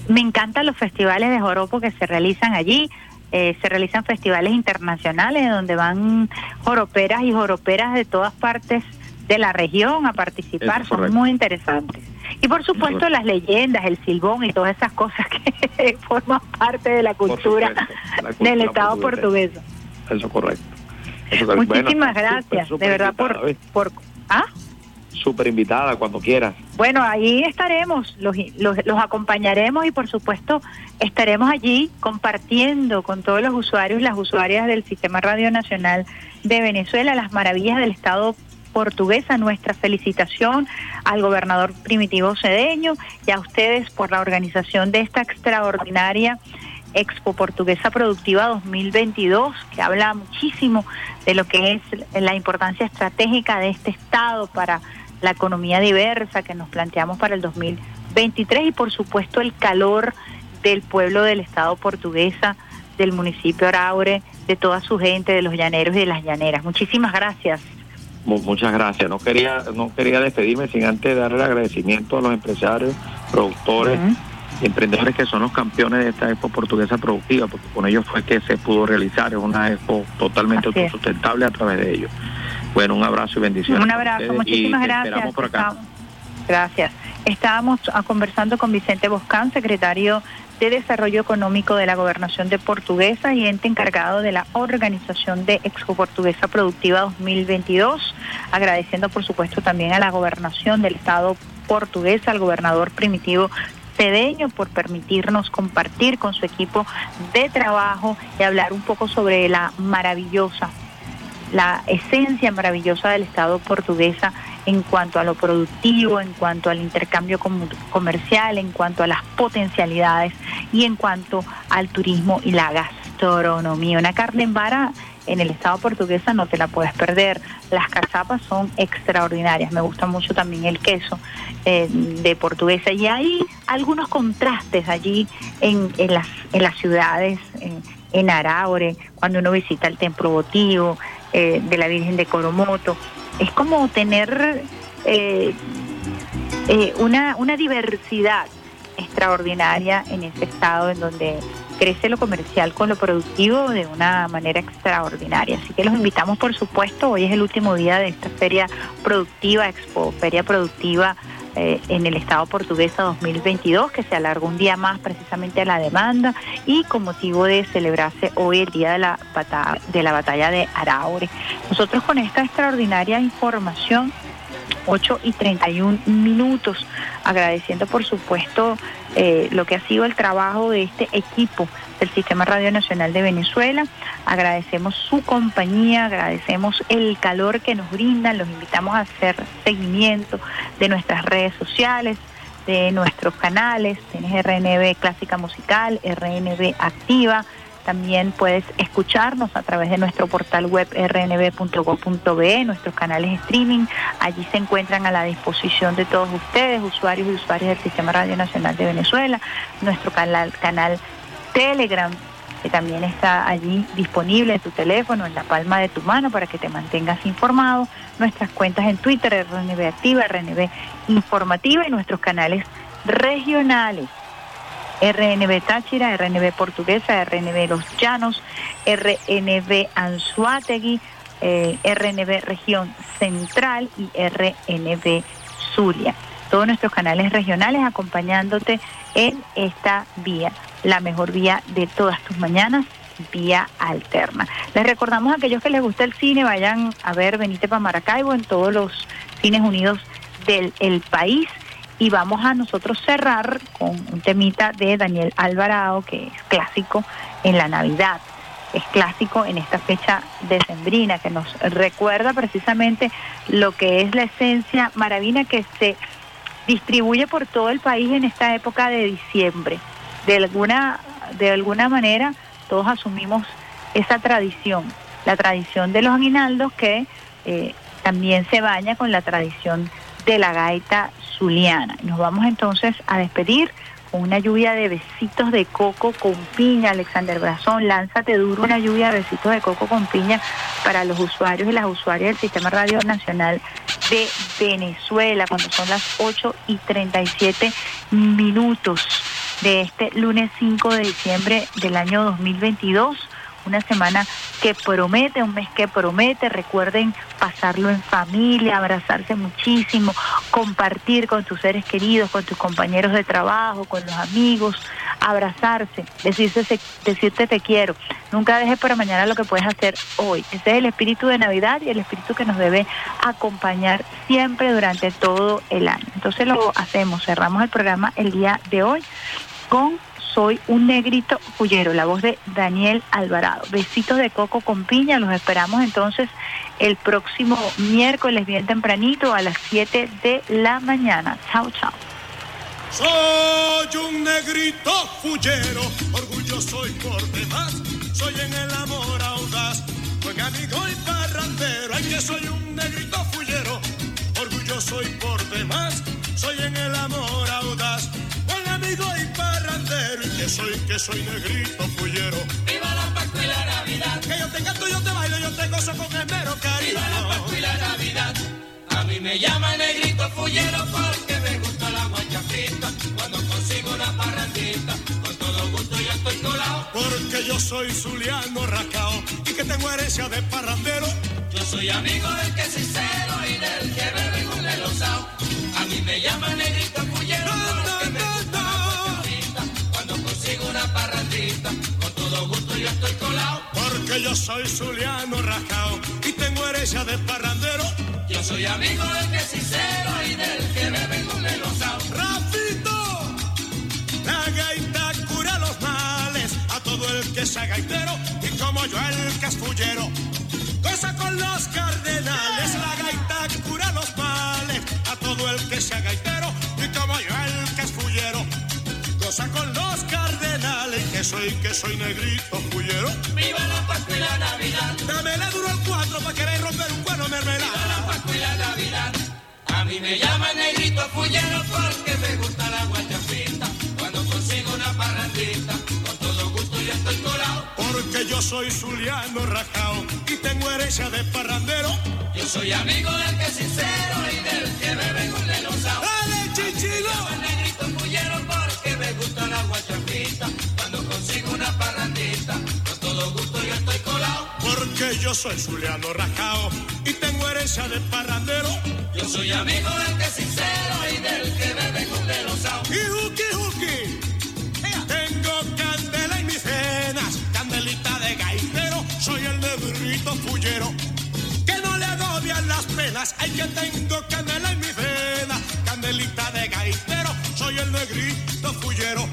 me encantan los festivales de joropo que se realizan allí. Eh, se realizan festivales internacionales donde van joroperas y joroperas de todas partes de la región a participar. Son muy interesantes. Y por supuesto las leyendas, el silbón y todas esas cosas que forman parte de la cultura la cultura del Estado portugués. Eso es correcto. Eso. Muchísimas Bueno, gracias, súper, de verdad, por, por... ¿Ah? Súper invitada cuando quieras. Bueno, ahí estaremos, los, los, los acompañaremos y por supuesto estaremos allí compartiendo con todos los usuarios, las usuarias del Sistema Radio Nacional de Venezuela, las maravillas del Estado portuguesa, nuestra felicitación al gobernador Primitivo Cedeño y a ustedes por la organización de esta extraordinaria Expo Portuguesa Productiva 2022, que habla muchísimo de lo que es la importancia estratégica de este Estado para la economía diversa que nos planteamos para el 2023 y por supuesto el calor del pueblo del Estado portuguesa, del municipio Araure, de toda su gente, de los llaneros y de las llaneras. Muchísimas gracias. Mu- Muchas gracias. No quería no quería despedirme sin antes darle el agradecimiento a los empresarios, productores y emprendedores que son los campeones de esta Expo Portuguesa Productiva, porque con ellos fue que se pudo realizar. Es una Expo totalmente autosustentable a través de ellos. Bueno, un abrazo y bendiciones. Un abrazo, muchísimas y gracias. Esperamos por acá. Estamos- Gracias. Estábamos ah, conversando con Vicente Boscán, secretario de Desarrollo Económico de la Gobernación de Portuguesa y ente encargado de la organización de Expo Portuguesa Productiva 2022, agradeciendo por supuesto también a la Gobernación del Estado portuguesa, al gobernador primitivo Cedeño por permitirnos compartir con su equipo de trabajo y hablar un poco sobre la maravillosa la esencia maravillosa del Estado portuguesa en cuanto a lo productivo, en cuanto al intercambio com- comercial, en cuanto a las potencialidades y en cuanto al turismo y la gastronomía. Una carne en vara en el Estado portuguesa no te la puedes perder. Las cazapas son extraordinarias. Me gusta mucho también el queso eh, de portuguesa. Y hay algunos contrastes allí en, en las, en las ciudades, en, en Araure, cuando uno visita el templo votivo eh, de la Virgen de Coromoto. Es como tener eh, eh, una, una diversidad extraordinaria en ese estado en donde crece lo comercial con lo productivo de una manera extraordinaria. Así que los invitamos, por supuesto, hoy es el último día de esta feria productiva, Expo, Feria Productiva eh, en el Estado portuguesa 2022, que se alargó un día más precisamente a la demanda y con motivo de celebrarse hoy el día de la, bata- de la batalla de Araure. Nosotros con esta extraordinaria información 8 y 31 minutos, agradeciendo por supuesto eh, lo que ha sido el trabajo de este equipo del Sistema Radio Nacional de Venezuela. Agradecemos su compañía, agradecemos el calor que nos brindan, los invitamos a hacer seguimiento de nuestras redes sociales, de nuestros canales, tienes RNB Clásica Musical, RNB Activa, también puedes escucharnos a través de nuestro portal web rnb.gov.be, nuestros canales streaming. Allí se encuentran a la disposición de todos ustedes, usuarios y usuarias del Sistema Radio Nacional de Venezuela, nuestro canal, Telegram, que también está allí disponible en tu teléfono, en la palma de tu mano, para que te mantengas informado. Nuestras cuentas en Twitter, RNB Activa, RNB Informativa y nuestros canales regionales. RNB Táchira, RNB Portuguesa, RNB Los Llanos, RNB Anzuategui, eh, RNB Región Central y RNB Zulia. Todos nuestros canales regionales acompañándote en esta vía, la mejor vía de todas tus mañanas, vía alterna. Les recordamos a aquellos que les gusta el cine, vayan a ver Benite para Maracaibo en todos los cines unidos del el país y vamos a nosotros cerrar con un temita de Daniel Alvarado que es clásico en la Navidad, es clásico en esta fecha decembrina que nos recuerda precisamente lo que es la esencia maravina que se distribuye por todo el país en esta época de diciembre. De alguna, de alguna manera todos asumimos esa tradición, la tradición de los aguinaldos que eh, también se baña con la tradición de la gaita zuliana. Nos vamos entonces a despedir con una lluvia de besitos de coco con piña, Alexander Brazón, lánzate duro una lluvia de besitos de coco con piña para los usuarios y las usuarias del Sistema Radio Nacional de Venezuela, cuando son las 8 y 37 minutos de este lunes 5 de diciembre del año 2022 una semana que promete, un mes que promete. Recuerden pasarlo en familia, abrazarse muchísimo, compartir con tus seres queridos, con tus compañeros de trabajo, con los amigos, abrazarse, decirse, decirte te quiero. Nunca dejes para mañana lo que puedes hacer hoy. Ese es el espíritu de Navidad y el espíritu que nos debe acompañar siempre durante todo el año. Entonces lo hacemos, cerramos el programa el día de hoy con soy un negrito fullero, la voz de Daniel Alvarado. Besitos de coco con piña, los esperamos entonces el próximo miércoles bien tempranito a las 7 de la mañana. Chao, chao. Soy un negrito fullero, orgulloso y por demás, soy en el amor audaz, buen amigo y parrandero, ay que soy un negrito fullero, orgulloso y por demás, soy en el amor audaz, amigo y parrandero, y que soy, que soy negrito fullero. Viva la Pascua y la Navidad. Que yo te canto, yo te bailo, yo te gozo con esmero, cariño. Viva la Pascua y la Navidad. A mí me llama negrito fullero porque me gusta la guachafita. Cuando consigo una parrandita, con todo gusto yo estoy colado. Porque yo soy zuliano racao y que tengo herencia de parrandero. Yo soy amigo del que es sincero soy zuliano racao y tengo herencia de parrandero. Yo soy amigo del que es sincero y del que bebe con el osao. Rafito, la gaita cura los males a todo el que sea gaitero y como yo el es fullero. Con los cardenales, la gaita cura los males. A todo el que sea gaitero y como yo el fullero. Goza con los cardenales, que soy, que soy negrito fullero. Viva la Pascua y la Navidad. Dame la duro el cuatro para querer romper un cuero mermelada. Viva la Pascua y la Navidad. A mí me llaman negrito fullero porque me gusta la guachafita. Cuando consigo una parrandita, con todo gusto yo estoy colado. Porque yo soy zuliano rajao y tengo herencia de parrandero. Yo soy amigo del que es sincero y del que bebe con el osao. ¡Dale, chichilo! Yo soy zuliano rajao y tengo herencia de parrandero. Yo soy amigo del que es sincero y del que bebe con el osao. Y juki juki. Tengo candela en mis venas, candelita de gaitero. Soy el negrito fullero. Que no le agobian las penas. Ay, que tengo candela en mis venas, candelita de gaitero. Soy el negrito fullero.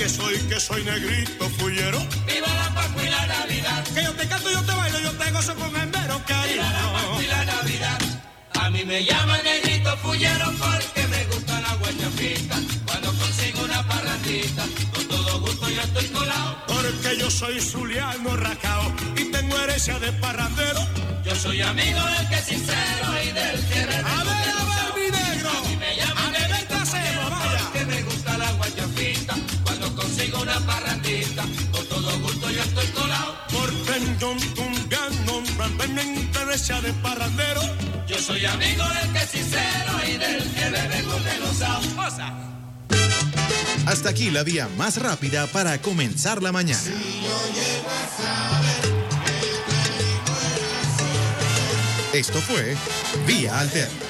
Que soy, que soy negrito fullero. Viva la Pascua y la Navidad. Que yo te canto, yo te bailo, yo te gozo con el mero cariño. Viva la Pascua y la Navidad. A mí me llaman negrito fullero porque me gusta la guachafita. Cuando consigo una parrandita, con todo gusto yo estoy colado. Porque yo soy zuliano racao y tengo herencia de parrandero. Yo soy amigo del que es sincero y del que A ver, a ver, mi negro. A mí me llaman parrandita, con todo gusto yo estoy colado. Porque en Don Tungan, realmente herencia de parrandero. Yo soy amigo del que es sincero y del que bebe con el osao. Hasta aquí la vía más rápida para comenzar la mañana. Esto fue Vía Alterna.